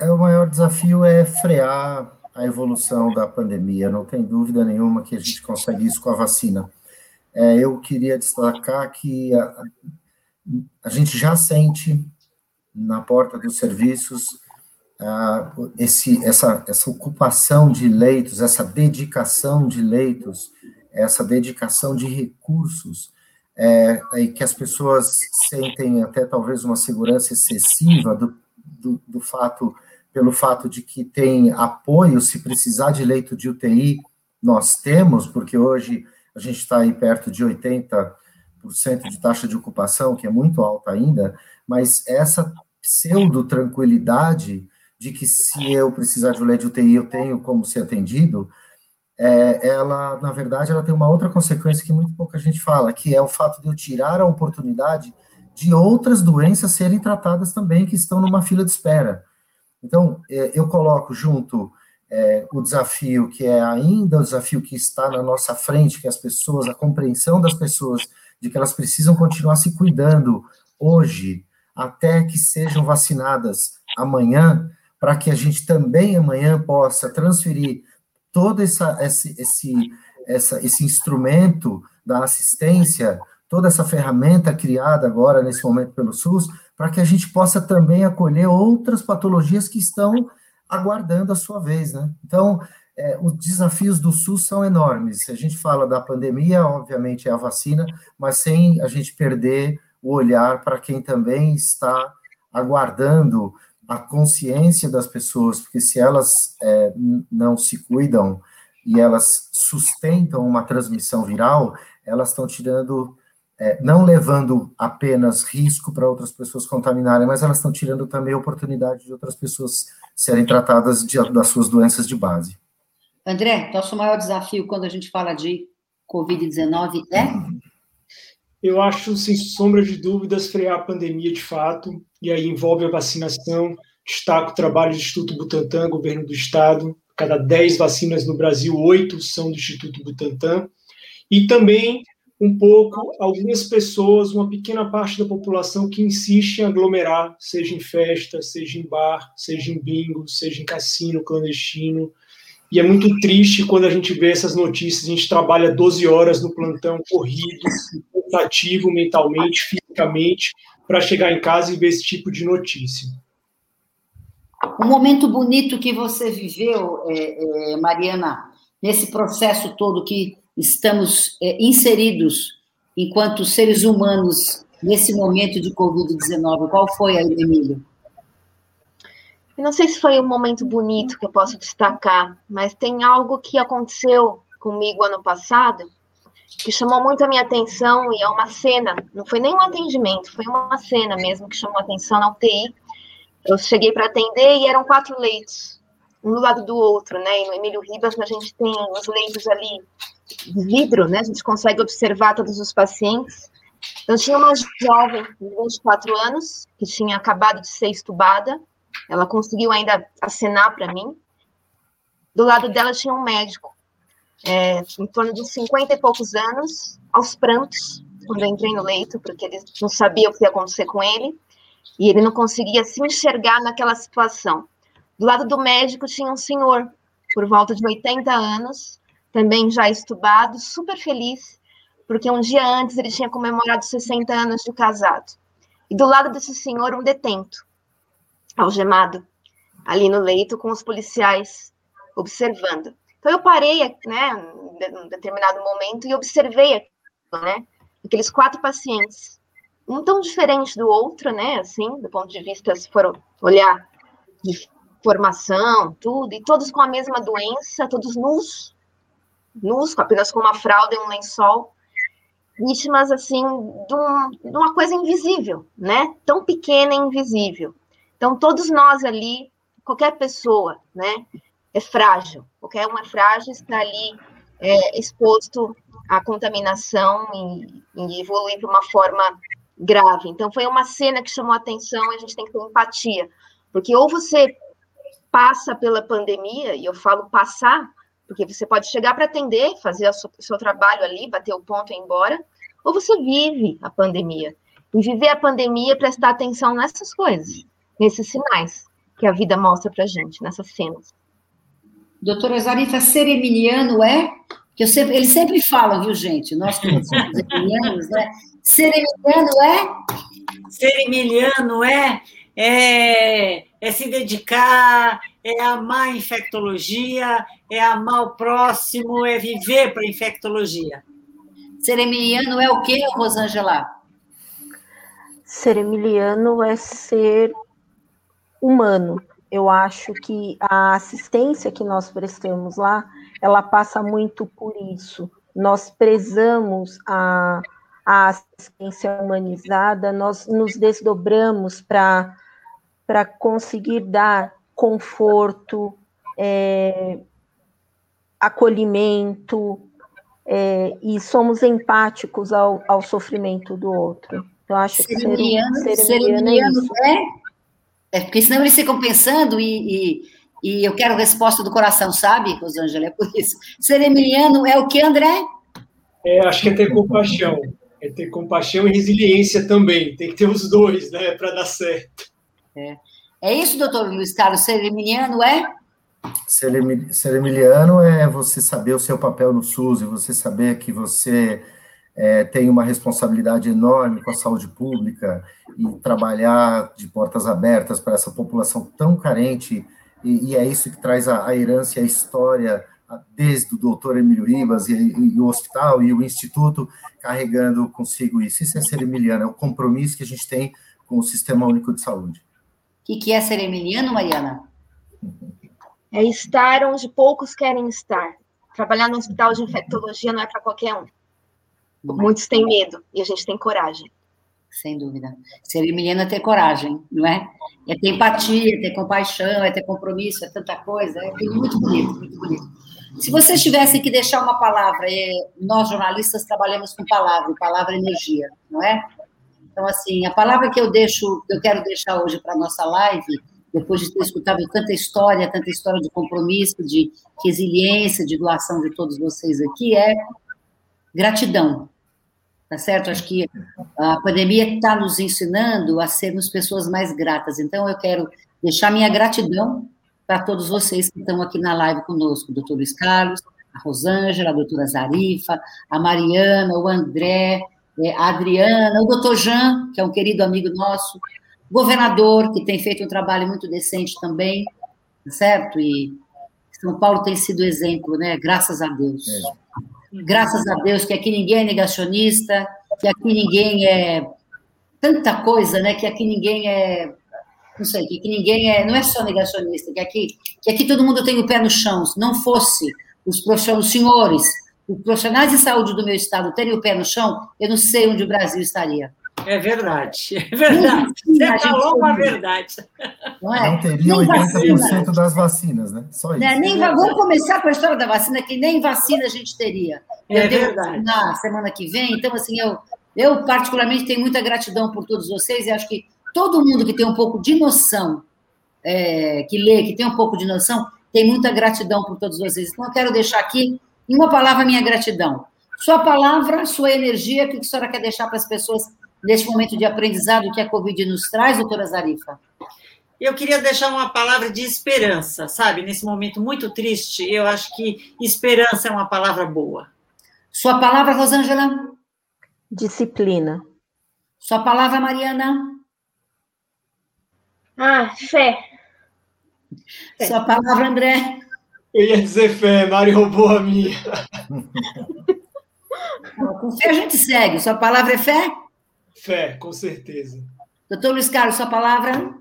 É, o maior desafio é frear a evolução da pandemia. Não tem dúvida nenhuma que a gente consegue isso com a vacina. É, eu queria destacar que a, a, gente já sente na porta dos serviços uh, esse, essa, essa ocupação de leitos, essa dedicação de leitos, essa dedicação de recursos, é, que as pessoas sentem até talvez uma segurança excessiva do, do, do fato, pelo fato de que tem apoio, se precisar de leito de UTI, nós temos, porque hoje a gente está aí perto de 80% de taxa de ocupação, que é muito alta ainda, mas essa pseudo-tranquilidade de que se eu precisar de um leito de UTI, eu tenho como ser atendido, é, ela, na verdade, ela tem uma outra consequência que muito pouca gente fala, que é o fato de eu tirar a oportunidade de outras doenças serem tratadas também, que estão numa fila de espera. Então, é, eu coloco junto é, o desafio que é ainda o desafio que está na nossa frente, que as pessoas, a compreensão das pessoas de que elas precisam continuar se cuidando hoje, até que sejam vacinadas amanhã, para que a gente também amanhã possa transferir todo essa, esse, esse, essa, esse instrumento da assistência toda essa ferramenta criada agora, nesse momento, pelo SUS, para que a gente possa também acolher outras patologias que estão aguardando a sua vez, né? Então, é, os desafios do SUS são enormes. Se a gente fala da pandemia, obviamente é a vacina, mas sem a gente perder o olhar para quem também está aguardando a consciência das pessoas, porque se elas é, não se cuidam e elas sustentam uma transmissão viral, elas estão tirando é, não levando apenas risco para outras pessoas contaminarem, mas elas estão tirando também a oportunidade de outras pessoas serem tratadas de, das suas doenças de base. André, nosso maior desafio quando a gente fala de Covid-19 é? Eu acho, sem sombra de dúvidas, frear a pandemia de fato, e aí envolve a vacinação. Destaco o trabalho do Instituto Butantan, governo do Estado. Cada 10 vacinas no Brasil, oito são do Instituto Butantan. E também um pouco algumas pessoas, uma pequena parte da população que insiste em aglomerar, seja em festa, seja em bar, seja em bingo, seja em cassino clandestino. E é muito triste quando a gente vê essas notícias. A gente trabalha 12 horas no plantão, corrido, cansativo mentalmente, fisicamente, para chegar em casa e ver esse tipo de notícia. Um momento bonito que você viveu, é, é, Mariana, nesse processo todo que estamos é, inseridos enquanto seres humanos nesse momento de Covid-19? Qual foi aí, Emílio? Eu não sei se foi um momento bonito que eu posso destacar, mas tem algo que aconteceu comigo ano passado que chamou muito a minha atenção e é uma cena, não foi nem um atendimento, foi uma cena mesmo que chamou a atenção na UTI. Eu cheguei para atender e eram quatro leitos, um do lado do outro, né? E no Emílio Ribas a gente tem os leitos ali de vidro, né? A gente consegue observar todos os pacientes. Então tinha uma jovem de 24 anos que tinha acabado de ser estubada. Ela conseguiu ainda acenar para mim. Do lado dela tinha um médico é, em torno de 50 e poucos anos, aos prantos, quando eu entrei no leito, porque ele não sabia o que ia acontecer com ele, e ele não conseguia se enxergar naquela situação. Do lado do médico tinha um senhor, por volta de 80 anos, também já estubado, super feliz, porque um dia antes ele tinha comemorado 60 anos de casado. E do lado desse senhor, um detento, algemado, ali no leito, com os policiais observando. Então eu parei, né, em determinado momento e observei, né, aqueles quatro pacientes, um tão diferente do outro, né, assim, do ponto de vista, se for olhar de formação, tudo, e todos com a mesma doença, todos nus, nus, apenas com uma fralda e um lençol, vítimas, assim, de, um, de uma coisa invisível, né, tão pequena e invisível. Então, todos nós ali, qualquer pessoa, né, é frágil, qualquer um é frágil, está ali é, exposto à contaminação e, e evoluir para uma forma grave. Então, foi uma cena que chamou a atenção e a gente tem que ter empatia, porque ou você passa pela pandemia, e eu falo passar, porque você pode chegar para atender, fazer o seu, seu trabalho ali, bater o ponto e ir embora, ou você vive a pandemia. E viver a pandemia é prestar atenção nessas coisas, nesses sinais que a vida mostra para gente, nessas cenas. Doutora Zarifa, ser emiliano é? Que eu sempre, eles sempre falam, viu, gente? Nós que somos <laughs> emilianos, né? Ser emiliano é? Ser emiliano é, é, é se dedicar, é amar a infectologia, é amar o próximo, é viver para a infectologia. Ser emiliano é o quê, Rosângela? Ser emiliano é ser humano, eu acho que a assistência que nós prestamos lá, ela passa muito por isso. Nós prezamos a, a assistência humanizada, nós nos desdobramos para conseguir dar conforto, é, acolhimento, é, e somos empáticos ao, ao sofrimento do outro. Eu acho que ser, ser, ser é, isso. é é porque senão eles ficam pensando e, e, e eu quero resposta do coração, sabe, Rosângela? É por isso. Ser emiliano é o que, André? É, acho que é ter compaixão. É ter compaixão e resiliência também. Tem que ter os dois, né, para dar certo. É. é isso, doutor Luiz Carlos? Ser emiliano é? Ser, ser emiliano é você saber o seu papel no SUS, e você saber que você é, tem uma responsabilidade enorme com a saúde pública e trabalhar de portas abertas para essa população tão carente, e, e é isso que traz a, a herança e a história desde o doutor Emílio Ribas e, e, o hospital e o instituto carregando consigo isso. Isso é ser emiliano, é o compromisso que a gente tem com o Sistema Único de Saúde. O que, que é ser emiliano, Mariana? É estar onde poucos querem estar. Trabalhar no hospital de infectologia não é para qualquer um. Muitos têm medo e a gente tem coragem. Sem dúvida. Ser emiliano é ter coragem, não é? É ter empatia, é ter compaixão, é ter compromisso, é tanta coisa. É muito bonito, muito bonito. Se vocês tivessem que deixar uma palavra, é, nós jornalistas trabalhamos com palavra, palavra é energia, não é? Então, assim, a palavra que eu deixo, que eu quero deixar hoje para a nossa live, depois de ter escutado tanta história, tanta história de compromisso, de resiliência, de doação de todos vocês aqui, é gratidão tá certo? Acho que a pandemia está nos ensinando a sermos pessoas mais gratas. Então, eu quero deixar minha gratidão para todos vocês que estão aqui na live conosco, o doutor Luiz Carlos, a Rosângela, a doutora Zarifa, a Mariana, o André, é, a Adriana, o doutor Jean, que é um querido amigo nosso, o governador, que tem feito um trabalho muito decente também, tá certo? E São Paulo tem sido exemplo, né? Graças a Deus. É. graças a Deus que aqui ninguém é negacionista, que aqui ninguém é tanta coisa, né? Que aqui ninguém é não sei, que, ninguém é, não é só negacionista, que aqui, que aqui todo mundo tem o pé no chão. Se não fosse os profissionais, os senhores, os profissionais de saúde do meu estado terem o pé no chão, eu não sei onde o Brasil estaria. É verdade, <laughs> é verdade. Você falou uma verdade. Não, é? não teria nem 80% vacina. das vacinas, né? Só isso. Né? Nem, vamos começar com a história da vacina, que nem vacina a gente teria. Eu é verdade. Na semana que vem, então, assim, eu, eu particularmente tenho muita gratidão por todos vocês e acho que todo mundo que tem um pouco de noção, é, que lê, que tem um pouco de noção, tem muita gratidão por todos vocês. Então, eu quero deixar aqui, em uma palavra, minha gratidão. Sua palavra, sua energia, o que a senhora quer deixar para as pessoas neste momento de aprendizado que a Covid nos traz, doutora Zarifa? Eu queria deixar uma palavra de esperança, sabe? Nesse momento muito triste, eu acho que esperança é uma palavra boa. Sua palavra, Rosângela? Disciplina. Sua palavra, Mariana? Ah, fé. fé. Sua palavra, André? Eu ia dizer fé, Mari roubou a minha. <laughs> Com fé a gente segue. Sua palavra é fé? Fé, com certeza. Doutor Luiz Carlos, sua palavra?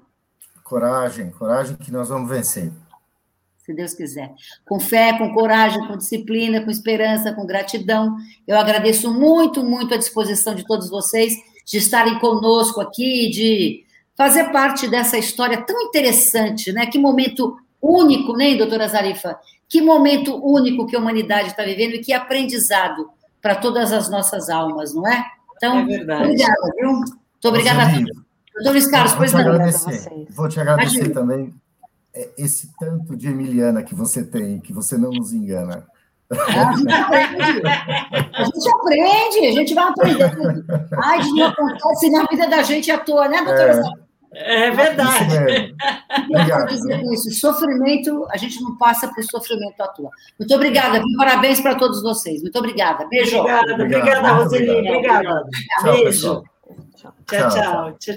Coragem, coragem que nós vamos vencer. Se Deus quiser. Com fé, com coragem, com disciplina, com esperança, com gratidão. Eu agradeço muito, muito a disposição de todos vocês de estarem conosco aqui, de fazer parte dessa história tão interessante, né? Que momento único, né, doutora Zarifa? Que momento único que a humanidade está vivendo e que aprendizado para todas as nossas almas, não é? Então, é verdade. obrigada, viu? Muito obrigada a todos. Doutor Luiz Carlos, pois não. Agradecer, vou te agradecer Imagina. também é, esse tanto de Emiliana que você tem, que você não nos engana. A gente aprende, a gente, aprende, a gente vai aprendendo. Ai, não acontece na vida da gente à toa, né, doutora? É. É verdade. <laughs> Obrigado. dizer com isso, sofrimento, a gente não passa por sofrimento à toa. Muito obrigada, viu? parabéns para todos vocês. Muito obrigada. Beijo. Obrigada, obrigada, Roseli. Obrigada. Beijo. Tchau, tchau. tchau.